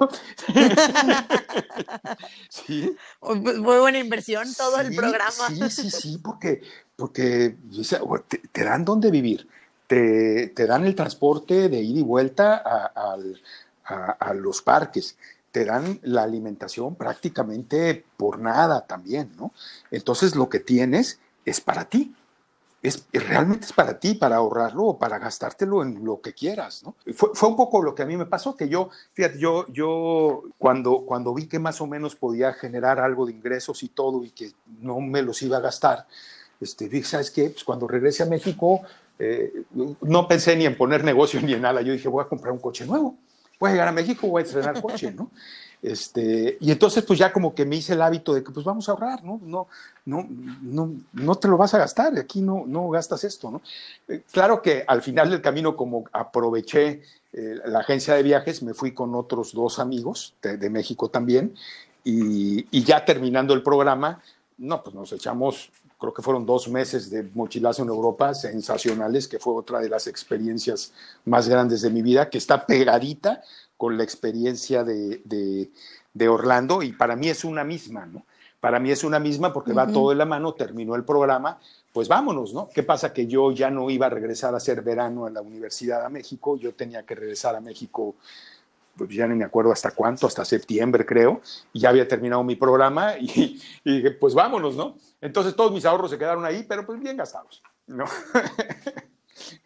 sí. Muy buena inversión todo el programa. Sí, sí, sí, porque, porque te, te dan dónde vivir, te, te dan el transporte de ida y vuelta a- a los parques, te dan la alimentación prácticamente por nada también, ¿no? Entonces lo que tienes es para ti. Es, realmente es para ti, para ahorrarlo o para gastártelo en lo que quieras, ¿no? Fue, fue, un poco lo que a mí me pasó, que yo, fíjate, yo, yo cuando, cuando vi que más o menos podía generar algo de ingresos y todo y que no me los iba a gastar, este, dije, ¿sabes qué? Pues cuando regrese a México, eh, no pensé ni en poner negocio ni en nada, yo dije, voy a comprar un coche nuevo voy a llegar a México, voy a estrenar coche, ¿no? Este, y entonces pues ya como que me hice el hábito de que pues vamos a ahorrar, ¿no? No, no, no, no te lo vas a gastar, aquí no, no gastas esto, ¿no? Eh, claro que al final del camino como aproveché eh, la agencia de viajes, me fui con otros dos amigos de, México también y, y, ya terminando el programa, no, pues nos echamos, creo que fueron dos meses de mochilazo en Europa sensacionales, que fue otra de las experiencias más grandes de mi vida, que está pegadita con la experiencia de, de, Orlando y para mí es una misma, ¿no? Para mí es una misma porque va todo de la mano, terminó el programa, pues vámonos, ¿no? ¿Qué pasa? Que yo ya no iba a regresar a hacer verano en la Universidad de México, yo tenía que regresar a México pues ya no me acuerdo hasta cuánto, hasta septiembre creo, y ya había terminado mi programa y, dije, pues vámonos, ¿no? Entonces todos mis ahorros se quedaron ahí, pero pues bien gastados, ¿no?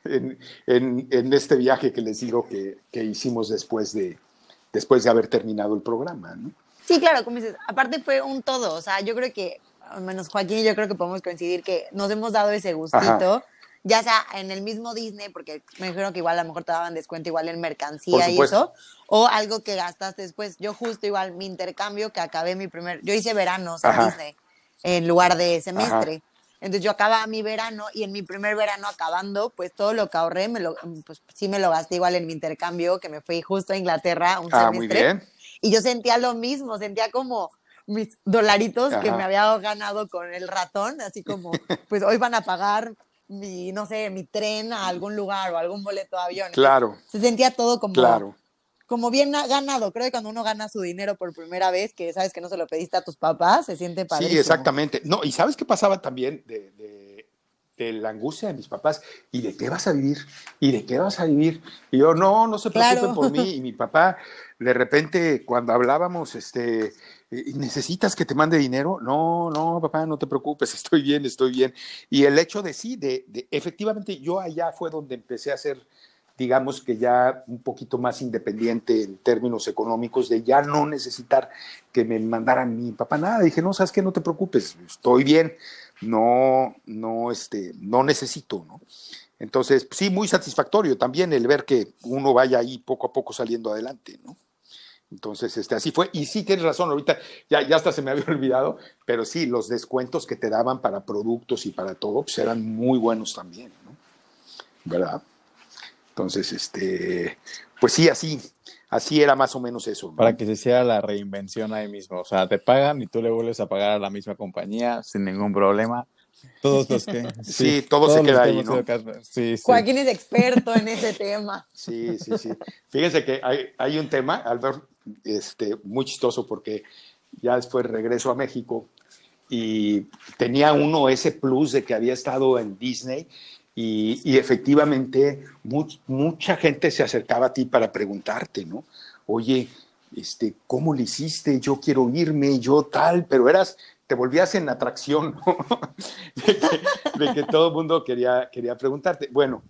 en, este viaje que les digo que, hicimos después de, después de haber terminado el programa, ¿no? Sí, claro, como dices, aparte fue un todo, o sea, yo creo que, al menos Joaquín y yo creo que podemos coincidir que nos hemos dado ese gustito, ya sea en el mismo Disney, porque me dijeron que igual a lo mejor te daban descuento igual en mercancía y eso, o algo que gastaste después. Yo justo igual mi intercambio que acabé mi primer, yo hice verano en Disney en lugar de semestre. Entonces yo acababa mi verano y en mi primer verano acabando, pues todo lo que ahorré, me lo, pues sí me lo gasté igual en mi intercambio, que me fui justo a Inglaterra un ah, semestre. Y yo sentía lo mismo, sentía como mis dolaritos que me había ganado con el ratón, así como, pues hoy van a pagar mi, no sé, mi tren a algún lugar o algún boleto de avión. Claro. Se sentía todo como, claro. Como bien ganado. Creo que cuando uno gana su dinero por primera vez, que sabes que no se lo pediste a tus papás, se siente padre. Sí, exactamente. No, y ¿sabes qué pasaba también de, de, la angustia de mis papás? ¿Y de qué vas a vivir? ¿Y de qué vas a vivir? Y yo, no, no se preocupen por mí. Y mi papá, de repente, cuando hablábamos, este ¿necesitas que te mande dinero? No, no, papá, no te preocupes, estoy bien, estoy bien. Y el hecho de sí, de, efectivamente yo allá fue donde empecé a ser, digamos que ya un poquito más independiente en términos económicos, de ya no necesitar que me mandaran mi papá nada. Dije, no, sabes qué, no te preocupes, estoy bien, no, no, este, no necesito, ¿no? Entonces, sí, muy satisfactorio también el ver que uno vaya ahí poco a poco saliendo adelante, ¿no? Entonces, este, así fue. Y sí tienes razón, ahorita ya, ya hasta se me había olvidado, pero sí, los descuentos que te daban para productos y para todo, pues eran muy buenos también, ¿no? ¿Verdad? Entonces, este, pues sí, así, así era más o menos eso. Para que se hiciera la reinvención ahí mismo. O sea, te pagan y tú le vuelves a pagar a la misma compañía sin ningún problema. Todos los que. Sí, todo se queda ahí, ¿no? Sí, sí. Joaquín es experto en ese tema. Sí, sí, sí. Fíjense que hay, hay un tema, Albert, este, muy chistoso porque ya después regreso a México y tenía uno ese plus de que había estado en Disney y, efectivamente mucha gente se acercaba a ti para preguntarte, ¿no? Oye, este, ¿cómo lo hiciste? Yo quiero irme, yo tal, pero eras, te volvías en atracción, ¿no? de, que, todo el mundo quería, quería preguntarte. Bueno,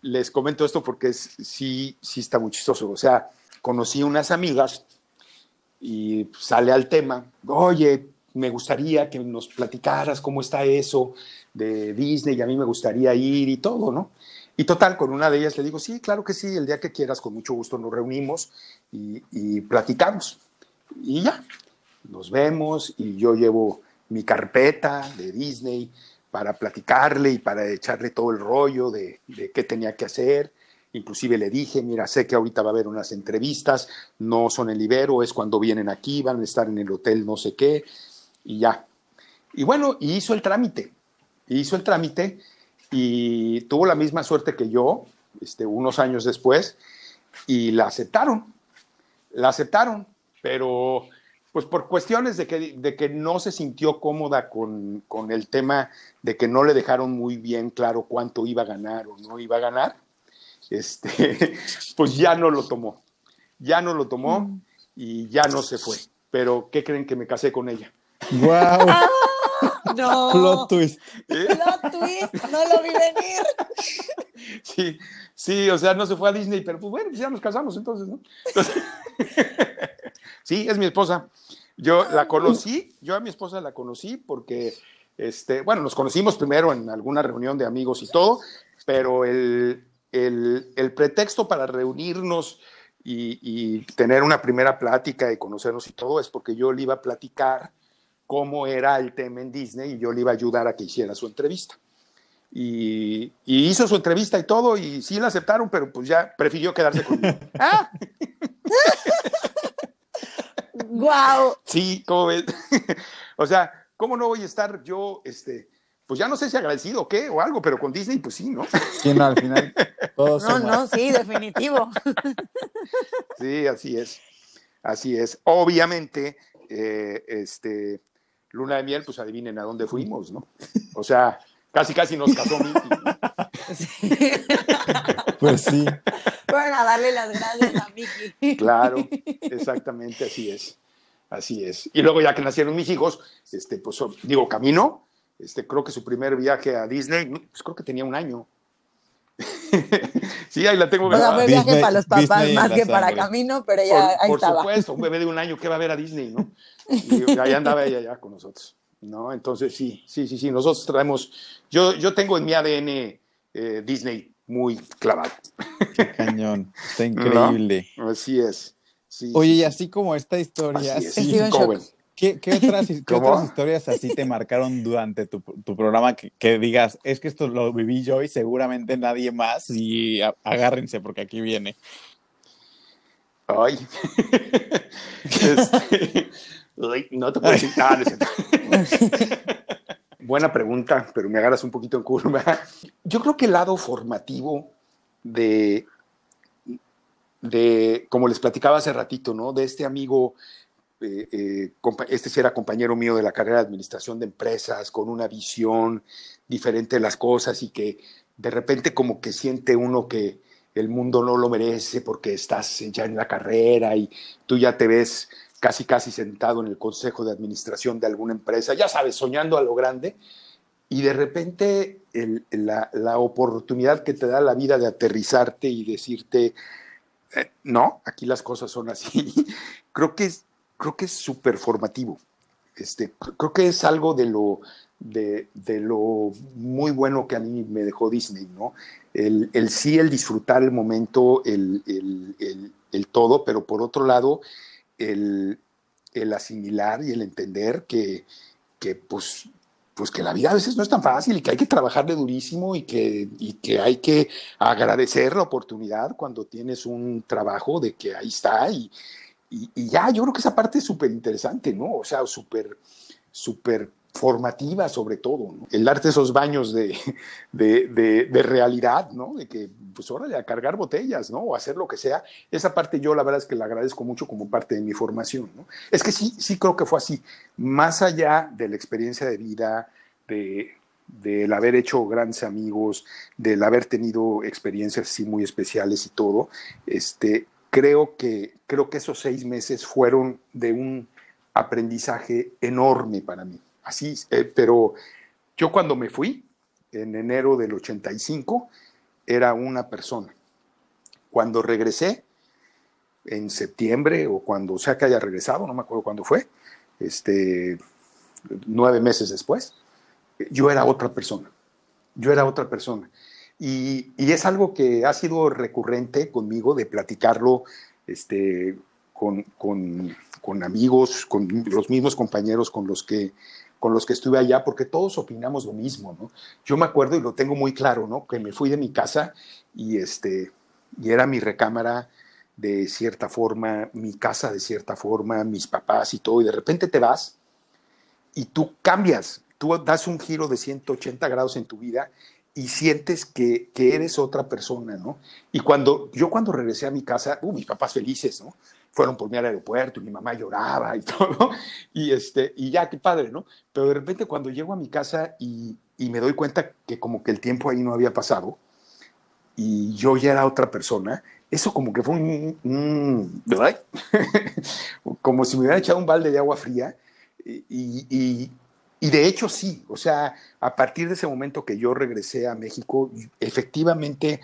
les comento esto porque sí, sí está muy chistoso. O sea, conocí unas amigas y sale al tema, oye, me gustaría que nos platicaras cómo está eso de Disney y a mí me gustaría ir y todo, ¿no? Y total, con una de ellas le digo, sí, claro que sí, el día que quieras, con mucho gusto nos reunimos y, y platicamos. Y ya, nos vemos y yo llevo mi carpeta de Disney para platicarle y para echarle todo el rollo de, de qué tenía que hacer Inclusive le dije, mira, sé que ahorita va a haber unas entrevistas, no son el Ibero, es cuando vienen aquí, van a estar en el hotel no sé qué, y ya. Y bueno, hizo el trámite, hizo el trámite y tuvo la misma suerte que yo, este, unos años después, y la aceptaron, la aceptaron, pero pues por cuestiones de que, de que no se sintió cómoda con, con el tema de que no le dejaron muy bien claro cuánto iba a ganar o no iba a ganar, este, pues ya no lo tomó, ya no lo tomó. Mm. y ya no se fue. Pero, ¿qué creen que me casé con ella? ¡Wow! No. Plot twist. ¿Eh? Plot twist, no lo vi venir. Sí, sí, o sea, no se fue a Disney, pero pues bueno, pues ya nos casamos entonces, ¿no? Entonces, sí, es mi esposa. Yo la conocí, yo a mi esposa la conocí porque, este, bueno, nos conocimos primero en alguna reunión de amigos y todo, pero el, el, el pretexto para reunirnos y, y tener una primera plática y conocernos y todo es porque yo le iba a platicar cómo era el tema en Disney y yo le iba a ayudar a que hiciera su entrevista. Y, y hizo su entrevista y todo, y sí la aceptaron, pero pues ya prefirió quedarse conmigo. ¡Ah! ¡Guau! Sí, ¿cómo ves? o sea, ¿cómo no voy a estar yo, este, pues ya no sé si agradecido o qué, o algo, pero con Disney, pues sí, ¿no? Sí, no, al final todo No, no, sí, definitivo. Sí, así es. Así es. Obviamente, eh, este, Luna de Miel, pues adivinen a dónde fuimos, ¿no? O sea, casi, casi nos casó Mickey. ¿no? Sí. Pues sí. Fueron a darle las gracias a Miki. Claro, exactamente, así es. Así es. Y luego ya que nacieron mis hijos, este, pues digo, camino, este, creo que su primer viaje a Disney, pues creo que tenía un año. sí, ahí la tengo O sea, fue viaje Disney- para los papás Disney más que para sangre. camino, pero ya por, ahí por estaba. supuesto, un bebé de un año que va a ver a Disney, ¿no? Y ahí andaba ella ya con nosotros, ¿no? Entonces sí, sí, sí, sí, nosotros traemos, yo, yo tengo en mi ADN eh, Disney muy clavado. Qué cañón. Está increíble. Así es. Sí, Oye, y sí. así como esta historia, Así es, Sí, sí, ¿qué, qué otras, qué otras historias así te marcaron durante tu, tu programa que, que digas, es que esto lo viví yo y seguramente nadie más y a- agárrense porque aquí viene? Ay. Este, ay, no te puedo decir. Ah, cierto. Buena pregunta, pero me agarras un poquito en curva. Yo creo que el lado formativo de, de como les platicaba hace ratito, ¿no? De este amigo, eh, eh, este sí era compañero mío de la carrera de administración de empresas, con una visión diferente de las cosas y que de repente como que siente uno que el mundo no lo merece porque estás ya en la carrera y tú ya te ves casi casi sentado en el consejo de administración de alguna empresa, ya sabes, soñando a lo grande, y de repente el- la, la oportunidad que te da la vida de aterrizarte y decirte, eh, no, aquí las cosas son así, creo que es creo que es súper formativo. Este, cr- creo que es algo de lo, de, de lo muy bueno que a mí me dejó Disney, ¿no? El, el sí, el disfrutar el momento, el, el- el- todo, pero por otro lado, el, el asimilar y el entender que, que, pues, pues que la vida a veces no es tan fácil y que hay que trabajarle durísimo y que, y que hay que agradecer la oportunidad cuando tienes un trabajo de que ahí está y, y, ya, yo creo que esa parte es súper interesante, ¿no? O sea, súper, súper formativa sobre todo, ¿no? El darte esos baños de, de, de- de realidad, ¿no? De que, pues órale, a cargar botellas, ¿no? O hacer lo que sea. Esa parte yo la verdad es que la agradezco mucho como parte de mi formación, ¿no? Es que sí, sí creo que fue así. Más allá de la experiencia de vida, de del haber hecho grandes amigos, del haber tenido experiencias así muy especiales y todo, este, creo que, creo que esos seis meses fueron de un aprendizaje enorme para mí. Así, eh, pero yo cuando me fui, en enero del 85, era una persona. Cuando regresé, en septiembre o cuando sea que haya regresado, no me acuerdo cuándo fue, este, nueve meses después, yo era otra persona. Yo era otra persona. Y, es algo que ha sido recurrente conmigo de platicarlo este, con, con, con amigos, con los mismos compañeros con los que con los que estuve allá, porque todos opinamos lo mismo, ¿no? Yo me acuerdo y lo tengo muy claro, ¿no? Que me fui de mi casa y, este, y era mi recámara de cierta forma, mi casa de cierta forma, mis papás y todo, y de repente te vas y tú cambias, tú das un giro de 180 grados en tu vida y sientes que, que eres otra persona, ¿no? Y cuando yo cuando regresé a mi casa, uh, mis papás felices, ¿no? Fueron por mí al aeropuerto y mi mamá lloraba y todo, y, este, y ya, qué padre, ¿no? Pero de repente cuando llego a mi casa y, y me doy cuenta que como que el tiempo ahí no había pasado y yo ya era otra persona, eso como que fue un, como si me hubiera echado un balde de agua fría y, y, de hecho sí, o sea, a partir de ese momento que yo regresé a México, efectivamente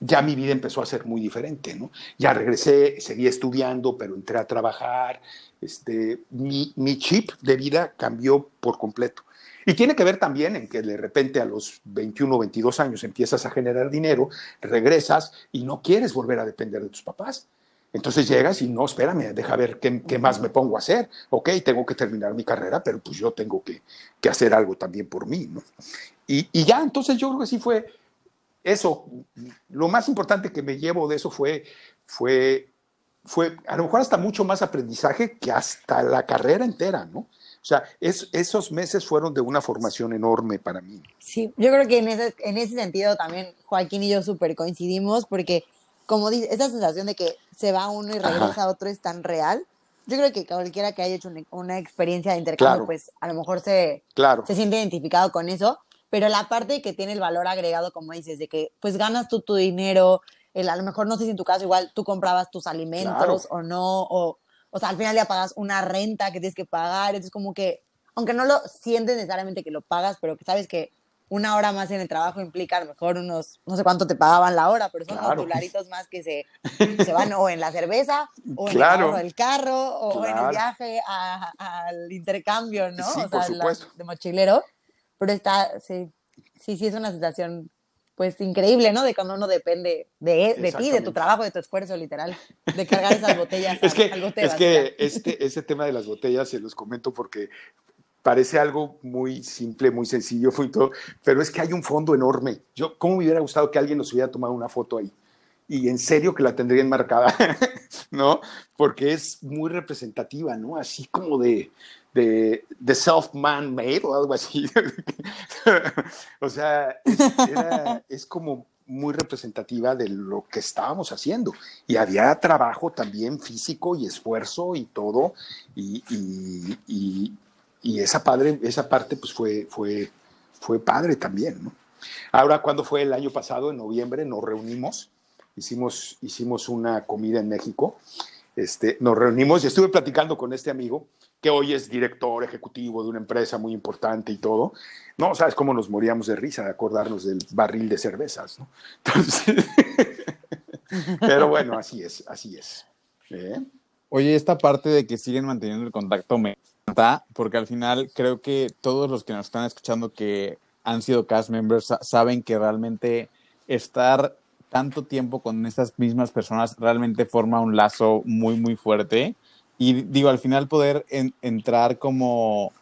ya mi vida empezó a ser muy diferente, ¿no? Ya regresé, seguí estudiando, pero entré a trabajar, este, mi, mi chip de vida cambió por completo. Y tiene que ver también en que de repente a los 21 o 22 años empiezas a generar dinero, regresas y no quieres volver a depender de tus papás. Entonces llegas y no, espérame, deja ver qué, más me pongo a hacer. Ok, tengo que terminar mi carrera, pero pues yo tengo que, hacer algo también por mí, ¿no? Y, ya, entonces yo creo que sí fue eso. Lo más importante que me llevo de eso fue, fue, fue a lo mejor hasta mucho más aprendizaje que hasta la carrera entera, ¿no? O sea, esos meses fueron de una formación enorme para mí. Sí, yo creo que en ese, en ese sentido también Joaquín y yo súper coincidimos porque, como dice, esa sensación de que se va uno y regresa a otro es tan real. Yo creo que cualquiera que haya hecho una, experiencia de intercambio, pues a lo mejor se, claro. se siente identificado con eso, pero la parte que tiene el valor agregado, como dices, de que pues ganas tú tu dinero, el, a lo mejor no sé si en tu caso igual tú comprabas tus alimentos o no, o o sea, al final ya pagas una renta que tienes que pagar, es como que, aunque no lo sientes necesariamente que lo pagas, pero que sabes que una hora más en el trabajo implica a lo mejor unos, no sé cuánto te pagaban la hora, pero son unos dolaritos más que se, se, van o en la cerveza, o en el, carro, o en el viaje al intercambio, ¿no? Sí, o sea, de mochilero. Pero está, sí, sí, sí es una situación pues increíble, ¿no? De cuando uno depende de, de ti, de tu trabajo, de tu esfuerzo, literal, de cargar esas botellas. es que, es que este, ese tema de las botellas se los comento porque parece algo muy simple, muy sencillo, muy todo, pero es que hay un fondo enorme. Yo, ¿cómo me hubiera gustado que alguien nos hubiera tomado una foto ahí? Y en serio que la tendría enmarcada, ¿no? Porque es muy representativa, ¿no? Así como de, de, self-man made o algo así. o sea, es, como muy representativa de lo que estábamos haciendo. Y había trabajo también físico y esfuerzo y todo. Y, esa, padre, esa parte pues fue, fue, fue padre también. ¿no? Ahora, cuando fue el año pasado, en noviembre, nos reunimos, hicimos, hicimos una comida en México. Este, nos reunimos y estuve platicando con este amigo que hoy es director ejecutivo de una empresa muy importante y todo, no, sabes cómo nos moríamos de risa de acordarnos del barril de cervezas, ¿no? pero bueno, así es, así es. ¿eh? Oye, esta parte de que siguen manteniendo el contacto me encanta, porque al final creo que todos los que nos están escuchando que han sido cast members saben que realmente estar tanto tiempo con estas mismas personas realmente forma un lazo muy, muy fuerte. Y digo, al final poder entrar como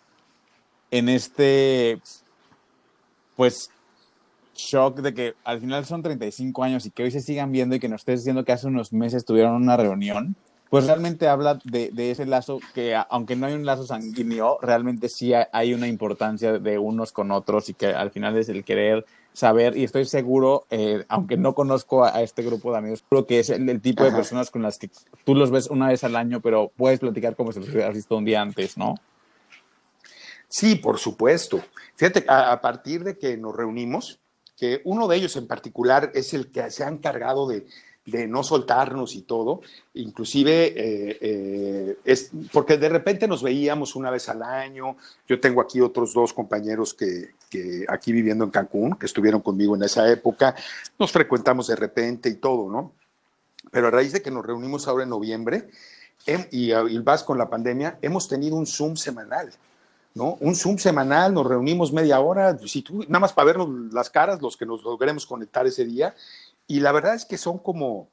en este, pues, shock de que al final son 35 años y que hoy se sigan viendo y que nos estés diciendo que hace unos meses tuvieron una reunión, pues realmente habla de, de, ese lazo que, aunque no hay un lazo sanguíneo, realmente sí hay una importancia de unos con otros y que al final es el querer saber, y estoy seguro, eh, aunque no conozco a, este grupo de amigos, creo que es el, tipo de personas con las que tú los ves una vez al año, pero puedes platicar como si los hubieras visto un día antes, ¿no? Sí, por supuesto. Fíjate, a, partir de que nos reunimos, que uno de ellos en particular es el que se ha encargado de, de no soltarnos y todo, inclusive eh, eh, es porque de repente nos veíamos una vez al año, yo tengo aquí otros dos compañeros que, que, aquí viviendo en Cancún, que estuvieron conmigo en esa época, nos frecuentamos de repente y todo, ¿no? Pero a raíz de que nos reunimos ahora en noviembre em, y, y vas con la pandemia, hemos tenido un Zoom semanal. ¿no? Un Zoom semanal, nos reunimos media hora, si tú, nada más para vernos las caras, los que nos logremos conectar ese día, y la verdad es que son como,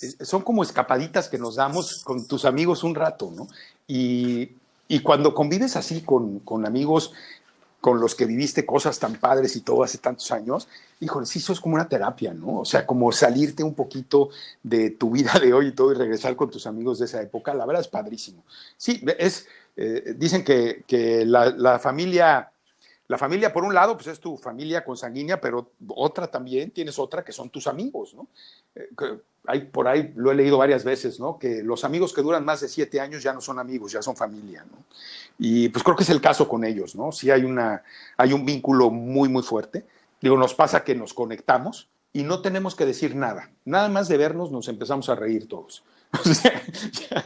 eh, son como escapaditas que nos damos con tus amigos un rato, ¿no? Y, y cuando convives así con, con, amigos con los que viviste cosas tan padres y todo hace tantos años, híjole, sí, eso es como una terapia, ¿no? O sea, como salirte un poquito de tu vida de hoy y todo y regresar con tus amigos de esa época, la verdad es padrísimo. Sí, es, eh, dicen que, que la, la familia la familia, por un lado, pues es tu familia consanguínea, pero otra también, tienes otra que son tus amigos, ¿no? Eh, hay, por ahí lo he leído varias veces, ¿no? Que los amigos que duran más de siete años ya no son amigos, ya son familia, ¿no? Y pues creo que es el caso con ellos, ¿no? Sí hay, una, hay un vínculo muy, muy fuerte. Digo, nos pasa que nos conectamos, y no tenemos que decir nada. Nada más de vernos nos empezamos a reír todos. O sea, ya.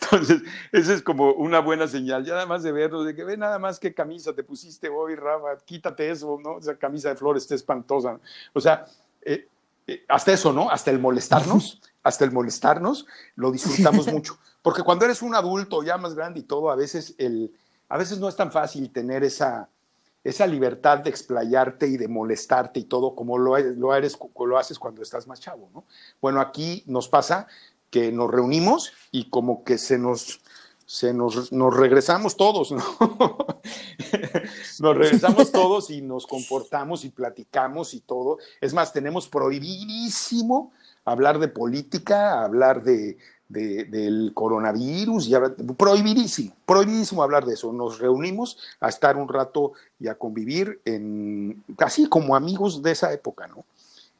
Entonces, esa es como una buena señal. Ya nada más de vernos, de que ve nada más qué camisa te pusiste hoy, Rafa, quítate eso, ¿no? Esa camisa de flores está espantosa. O sea, eh, eh, hasta eso, ¿no? Hasta el molestarnos, hasta el molestarnos, lo disfrutamos mucho. Porque cuando eres un adulto ya más grande y todo, a veces, el, a veces no es tan fácil tener esa, esa libertad de explayarte y de molestarte y todo como lo, lo, eres, lo haces cuando estás más chavo, ¿no? Bueno, aquí nos pasa que nos reunimos y como que se nos, se nos, nos regresamos todos, ¿no? nos regresamos todos y nos comportamos y platicamos y todo. Es más, tenemos prohibidísimo hablar de política, hablar de, de, del coronavirus, y hablar, prohibidísimo, prohibidísimo hablar de eso. Nos reunimos a estar un rato y a convivir en, casi como amigos de esa época, ¿no?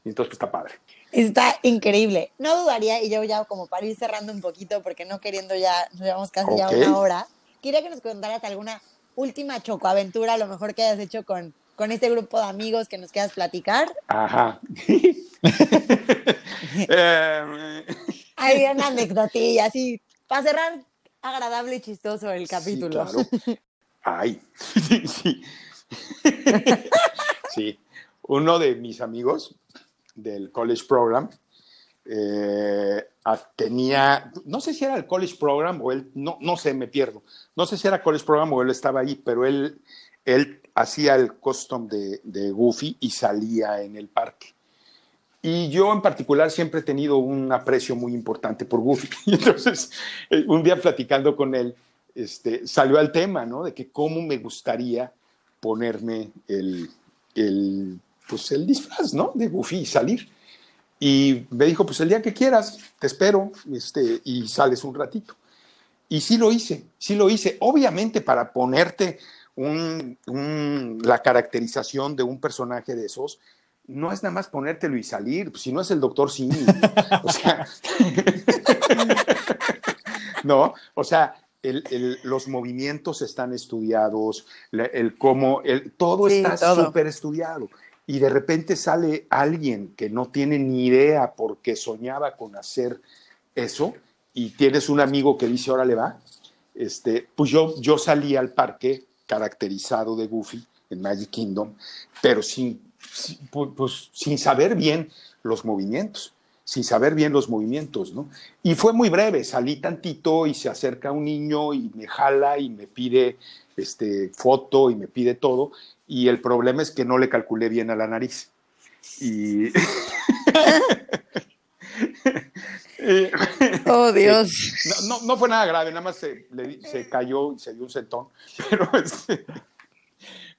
Y entonces pues, está padre. Está increíble. No dudaría, y yo ya como para ir cerrando un poquito, porque no queriendo ya, nos llevamos casi ya Ok. una hora, quería que nos contaras alguna última chocoaventura, a lo mejor que hayas hecho con, con este grupo de amigos que nos quieras platicar. Ajá. Hay una anecdotilla, así, para cerrar agradable y chistoso el capítulo. Sí, claro. Ay, sí, sí. Sí. Uno de mis amigos del college program eh, tenía, no sé si era el college program o él, no, no sé, me pierdo. No sé si era college program o él estaba ahí, pero él, él hacía el custom de, de Goofy y salía en el parque. Y yo en particular siempre he tenido un aprecio muy importante por Goofy. Y entonces, eh, un día platicando con él, este, salió al tema, ¿no? De que cómo me gustaría ponerme el, el, pues el disfraz, ¿no? De Goofy y salir. Y me dijo, pues el día que quieras, te espero, este, y sales un ratito. Y sí lo hice, sí lo hice. Obviamente para ponerte un, un, la caracterización de un personaje de esos, no es nada más ponértelo y salir, pues, si no es el doctor Simi. o sea, no, o sea, el, el, los movimientos están estudiados, el, el cómo, el, todo Sí, está súper estudiado. Y de repente sale alguien que no tiene ni idea porque soñaba con hacer eso, y tienes un amigo que dice, órale va, este, pues yo, yo salí al parque caracterizado de Goofy en Magic Kingdom, pero sin, sin, pues, sin saber bien los movimientos, sin saber bien los movimientos, ¿no? Y fue muy breve, salí tantito y se acerca un niño y me jala y me pide este, foto y me pide todo, y el problema es que no le calculé bien a la nariz. Y... Oh, Dios. No, no, no, fue nada grave, nada más se, le, se cayó y se dio un sentón. Pero, este,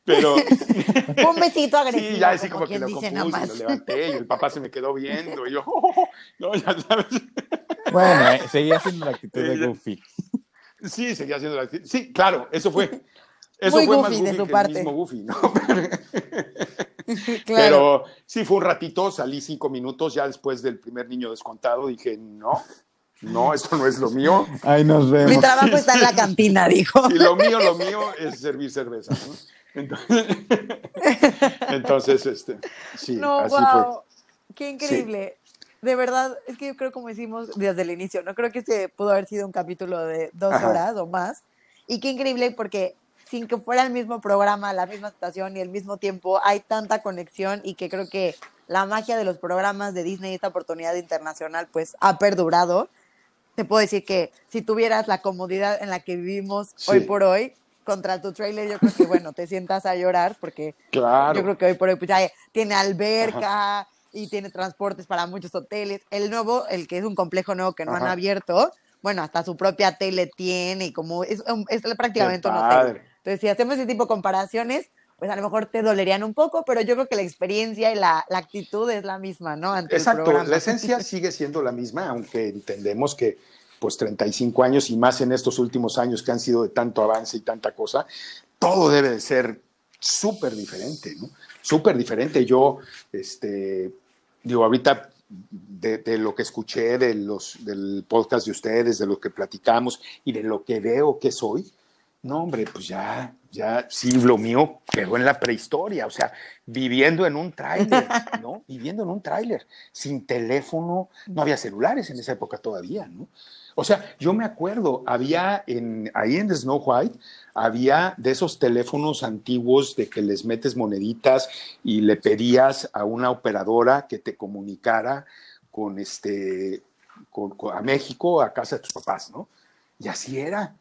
pero un besito agresivo. Sí, ya así como, como que lo compuse, nada más. lo levanté y el papá se me quedó viendo y yo, oh, no, ya sabes. Bueno, eh, seguía haciendo la actitud de Goofy. Sí, seguía haciendo la actitud. Sí, claro, eso fue. Eso Muy fue goofy más de goofy su que parte. el mismo Goofy, ¿no? claro. Pero sí, fue un ratito, salí cinco minutos, ya después del primer niño descontado, dije, no, no, esto no es lo mío. Ahí nos vemos. Mi trabajo está en la cantina, dijo. Y lo mío, lo mío es servir cerveza, ¿no? Entonces, entonces este, sí, No, así wow. Qué increíble. De verdad, es que yo creo, como decimos desde el inicio, no creo que este pudo haber sido un capítulo de dos Ajá. horas o más. Y qué increíble porque sin que fuera el mismo programa, la misma estación y el mismo tiempo, hay tanta conexión y que creo que la magia de los programas de Disney, esta oportunidad internacional, pues ha perdurado. Te puedo decir que si tuvieras la comodidad en la que vivimos Sí. hoy por hoy, contra tu trailer, yo creo que, bueno, te sientas a llorar porque. Claro. yo creo que hoy por hoy pues, ya tiene alberca y tiene transportes para muchos hoteles. El nuevo, el que es un complejo nuevo que no han Ajá. abierto, bueno, hasta su propia tele tiene y como es, es prácticamente un hotel. Entonces, si hacemos ese tipo de comparaciones, pues a lo mejor te dolerían un poco, pero yo creo que la experiencia y la, la actitud es la misma, ¿no? Ante Exacto, la esencia sigue siendo la misma, aunque entendemos que pues 35 años y más en estos últimos años que han sido de tanto avance y tanta cosa, todo debe de ser súper diferente, ¿no? Súper diferente. Yo, este, digo, ahorita de, de, lo que escuché de los, del podcast de ustedes, de lo que platicamos y de lo que veo que soy, No, hombre, pues ya, ya, sí, lo mío quedó en la prehistoria, o sea, viviendo en un tráiler, ¿no? Viviendo en un tráiler, sin teléfono, no había celulares en esa época todavía, ¿no? O sea, yo me acuerdo, había en, ahí en Snow White, había de esos teléfonos antiguos de que les metes moneditas y le pedías a una operadora que te comunicara con este, con, a México, a casa de tus papás, ¿no? Y así era,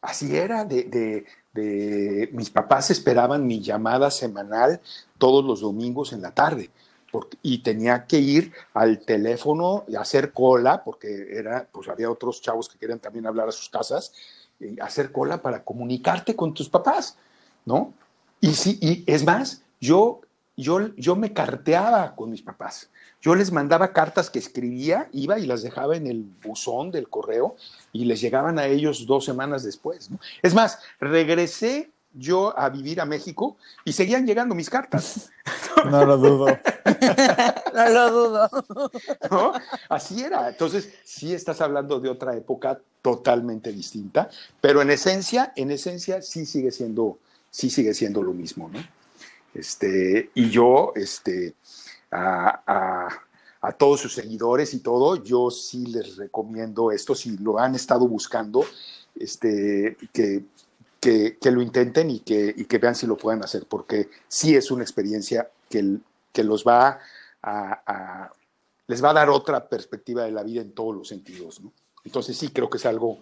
así era, de, de, de, mis papás esperaban mi llamada semanal todos los domingos en la tarde. Porque, y tenía que ir al teléfono y hacer cola, porque era, pues había otros chavos que querían también hablar a sus casas, y hacer cola para comunicarte con tus papás, ¿no? Y sí, y es más, yo, yo, yo me carteaba con mis papás. Yo les mandaba cartas que escribía, iba y las dejaba en el buzón del correo y les llegaban a ellos dos semanas después. ¿no? Es más, regresé yo a vivir a México y seguían llegando mis cartas. No lo dudo. no lo dudo. ¿No? Así era. Entonces, sí estás hablando de otra época totalmente distinta, pero en esencia, en esencia sí sigue siendo, sí sigue siendo lo mismo, ¿no? Este, y yo, este, a, a, todos sus seguidores y todo, yo sí les recomiendo esto, si lo han estado buscando, este, que, que, que lo intenten y que, y que, vean si lo pueden hacer, porque sí es una experiencia que, que los va a, a, les va a dar otra perspectiva de la vida en todos los sentidos, ¿no? Entonces sí creo que es algo,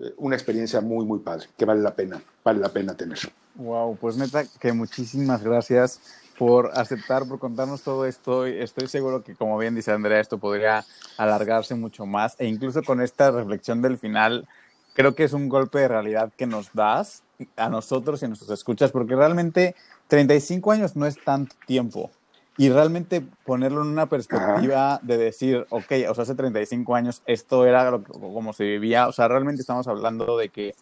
eh, una experiencia muy, muy padre, que vale la pena, vale la pena tener. Wow, pues neta que muchísimas gracias por aceptar, por contarnos todo esto. Estoy seguro que, como bien dice Andrea, esto podría alargarse mucho más e incluso con esta reflexión del final, creo que es un golpe de realidad que nos das a nosotros y a nuestros escuchas, porque realmente 35 años no es tanto tiempo. Y realmente ponerlo en una perspectiva de decir, ok, o sea, hace 35 años esto era lo, como se vivía, o sea, realmente estamos hablando de que,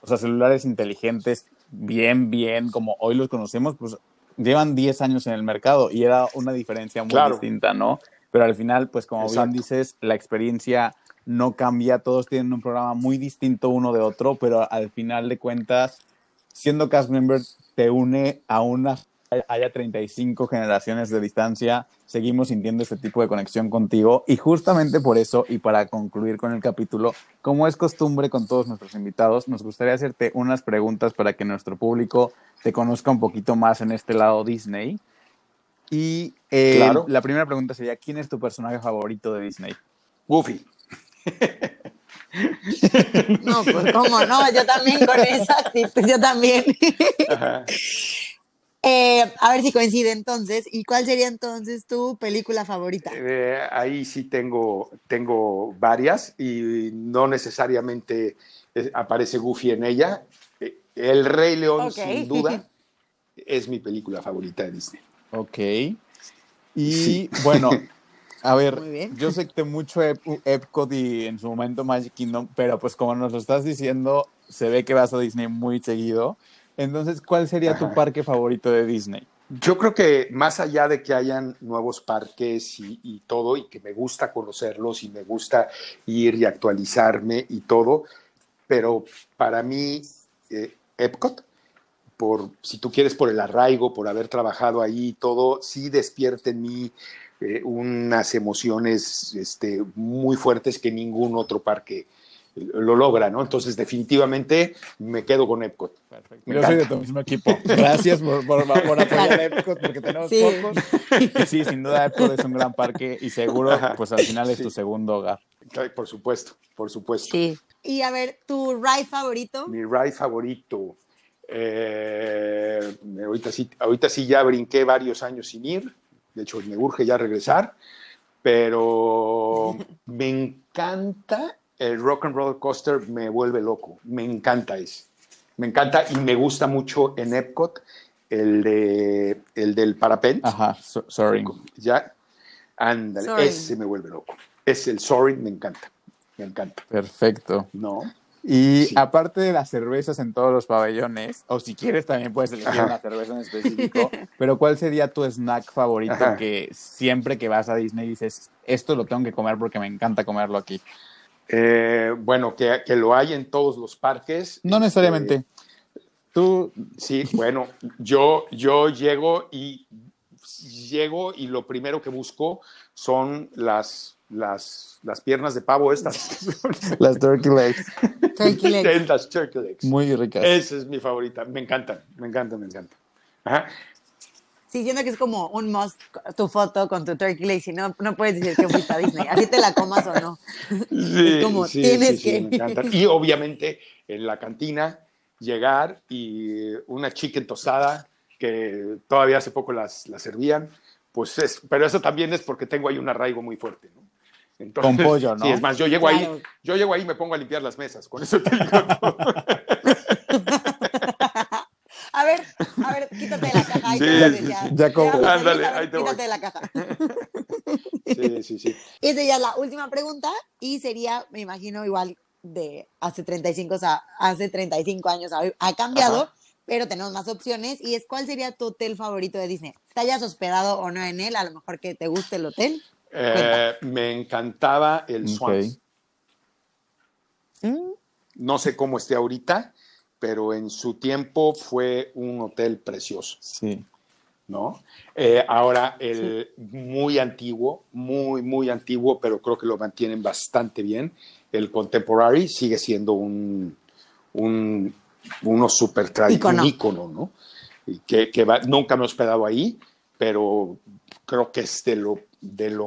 o sea, celulares inteligentes, bien, bien, como hoy los conocemos, pues llevan 10 años en el mercado y era una diferencia muy claro. distinta, ¿no? Pero al final, pues como Exacto. bien dices, la experiencia no cambia, todos tienen un programa muy distinto uno de otro, pero al final de cuentas, siendo cast member, te une a una haya 35 generaciones de distancia, seguimos sintiendo este tipo de conexión contigo y justamente por eso y para concluir con el capítulo, como es costumbre con todos nuestros invitados, nos gustaría hacerte unas preguntas para que nuestro público te conozca un poquito más en este lado Disney. Y eh, claro. la primera pregunta sería, ¿quién es tu personaje favorito de Disney? Goofy. No, pues cómo no, yo también con esa actitud, yo también. Ajá. Eh, a ver si coincide entonces. ¿Y cuál sería entonces tu película favorita? Eh, ahí sí tengo, tengo varias y no necesariamente aparece Goofy en ella. El Rey León, okay. sin duda, es mi película favorita de Disney. Ok. Y sí. bueno, a ver, yo sé que mucho Ep Epcot y en su momento Magic Kingdom, pero pues como nos lo estás diciendo, se ve que vas a Disney muy seguido. Entonces, ¿cuál sería tu parque favorito de Disney? Yo creo que más allá de que hayan nuevos parques y, y, todo, y que me gusta conocerlos y me gusta ir y actualizarme y todo, pero para mí, eh, Epcot, por, si tú quieres, por el arraigo, por haber trabajado ahí y todo, sí despierta en mí eh, unas emociones este, muy fuertes que ningún otro parque lo logra, ¿no? Entonces, definitivamente me quedo con Epcot. Perfecto. Yo encanta. soy de tu mismo equipo. Gracias por, por, por apoyar a Epcot, porque tenemos sí. pocos. Y sí, sin duda Epcot es un gran parque y seguro, pues al final es sí. tu segundo hogar. Por supuesto, por supuesto. Sí. Y a ver, ¿tu ride favorito? Mi ride favorito. Eh, ahorita, sí, ahorita sí ya brinqué varios años sin ir. De hecho, me urge ya regresar. Pero me encanta el Rock and Roller Coaster me vuelve loco. Me encanta ese. Me encanta y me gusta mucho en Epcot el, de, el del parapente. Ajá, so, sorry. Ya, ándale, ese me vuelve loco. Es el sorry, me encanta. Me encanta. Perfecto. No. Y sí. aparte de las cervezas en todos los pabellones, o si quieres también puedes elegir Ajá. una cerveza en específico, pero ¿cuál sería tu snack favorito Ajá. que siempre que vas a Disney dices, esto lo tengo que comer porque me encanta comerlo aquí? Eh, bueno, que, que, lo hay en todos los parques. No necesariamente. Eh, Tú. Sí, bueno, yo, yo llego y llego y lo primero que busco son las, las, las piernas de pavo estas. las turkey legs. Turkey legs. las turkey legs. Muy ricas. Esa es mi favorita. Me encantan, me encantan, me encantan. Ajá. Sí, siento que es como un must tu foto con tu turkey leg, si no, no puedes decir que fuiste a Disney, así te la comas o no. Sí, es como, sí, tienes sí, sí, que... me. Y obviamente en la cantina llegar y una chicken tostada que todavía hace poco las, las servían, pues es, pero eso también es porque tengo ahí un arraigo muy fuerte, ¿no? Con pollo, ¿no? Sí, es más, yo llego Claro. ahí, yo llego ahí y me pongo a limpiar las mesas, con eso te digo todo. A ver, a ver, quítate de la caja. Ahí Sí, te voy a sí, decir, sí. Ya como- Ándale, ahí te voy. Quítate de la caja. Sí, sí, sí. Esa ya es la última pregunta y sería, me imagino, igual de hace 35, o sea, hace 35 años ha, ha cambiado, Ajá. pero tenemos más opciones. Y es, ¿cuál sería tu hotel favorito de Disney? ¿Te hayas hospedado o no en él? A lo mejor que te guste el hotel. Eh, me encantaba el Ok. Swans. Mm, No sé cómo esté ahorita, pero en su tiempo fue un hotel precioso. Sí. ¿no? Eh, ahora, el muy antiguo, muy, muy antiguo, pero creo que lo mantienen bastante bien. El Contemporary sigue siendo un, un uno tradicional, ícono, ¿no? Y que, que va- nunca me he hospedado ahí, pero creo que es de lo, de lo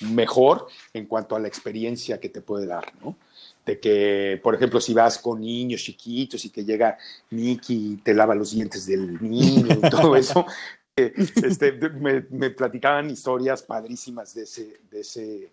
mejor en cuanto a la experiencia que te puede dar, ¿no? De que, por ejemplo, si vas con niños chiquitos y que llega Mickey y te lava los dientes del niño y todo eso, eh, este, me, me platicaban historias padrísimas de ese, de, ese,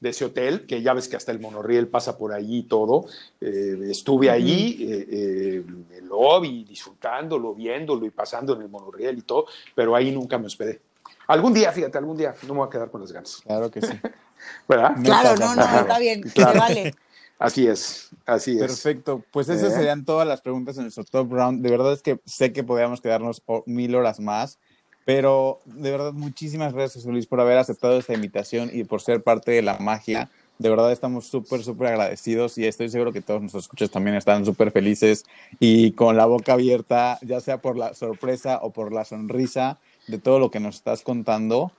de ese hotel, que ya ves que hasta el monorriel pasa por ahí y todo. Eh, estuve ahí, eh, eh, en el lobby, disfrutándolo, viéndolo y pasando en el monorriel y todo, pero ahí nunca me hospedé. Algún día, fíjate, algún día no me voy a quedar con las ganas, Claro que sí. ¿verdad? Claro, no, no, está bien, Claro. se vale. Así es, así es. Perfecto. Pues esas ¿Eh? serían todas las preguntas en nuestro top round. De verdad es que sé que podríamos quedarnos mil horas más, pero de verdad muchísimas gracias, Luis, por haber aceptado esta invitación y por ser parte de la magia. De verdad estamos súper, súper agradecidos y estoy seguro que todos nuestros escuchas también están súper felices y con la boca abierta, ya sea por la sorpresa o por la sonrisa de todo lo que nos estás contando.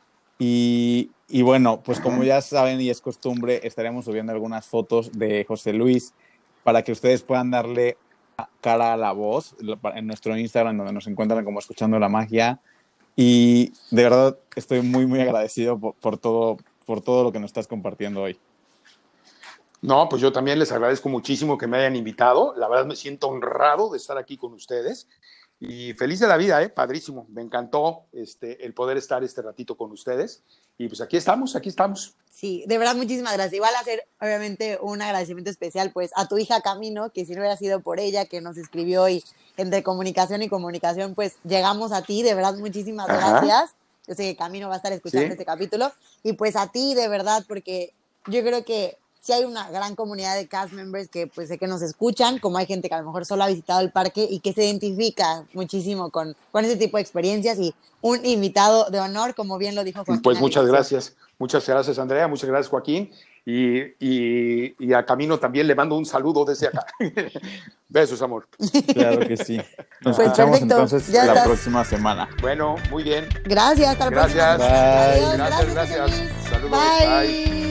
Y, y bueno, pues como ya saben y es costumbre, estaremos subiendo algunas fotos de José Luis para que ustedes puedan darle cara a la voz en nuestro Instagram, donde nos encuentran como escuchando la magia. Y de verdad estoy muy, muy agradecido por, por todo, por todo lo que nos estás compartiendo hoy. No, pues yo también les agradezco muchísimo que me hayan invitado. La verdad me siento honrado de estar aquí con ustedes y feliz de la vida, ¿eh? Padrísimo. Me encantó este, el poder estar este ratito con ustedes. Y pues aquí estamos, aquí estamos. Sí, de verdad, muchísimas gracias. Igual hacer, obviamente, un agradecimiento especial, pues, a tu hija Camino, que si no hubiera sido por ella, que nos escribió y entre comunicación y comunicación, pues, llegamos a ti. De verdad, muchísimas Ajá. gracias. Yo sé que Camino va a estar escuchando Sí. este capítulo. Y pues a ti, de verdad, porque yo creo que sí hay una gran comunidad de cast members que pues sé que nos escuchan, como hay gente que a lo mejor solo ha visitado el parque y que se identifica muchísimo con, con ese tipo de experiencias y un invitado de honor, como bien lo dijo Joaquín. Pues muchas gracias. Muchas gracias, Andrea. Muchas gracias, Joaquín. Y, y, y a Camino también le mando un saludo desde acá. Besos, amor. Claro que sí. Nos Pues escuchamos perfecto, entonces ya la estás. próxima semana. Bueno, muy bien. Gracias, hasta la Gracias. próxima. Bye. Adiós, Gracias, gracias. Saludos. Bye. Bye.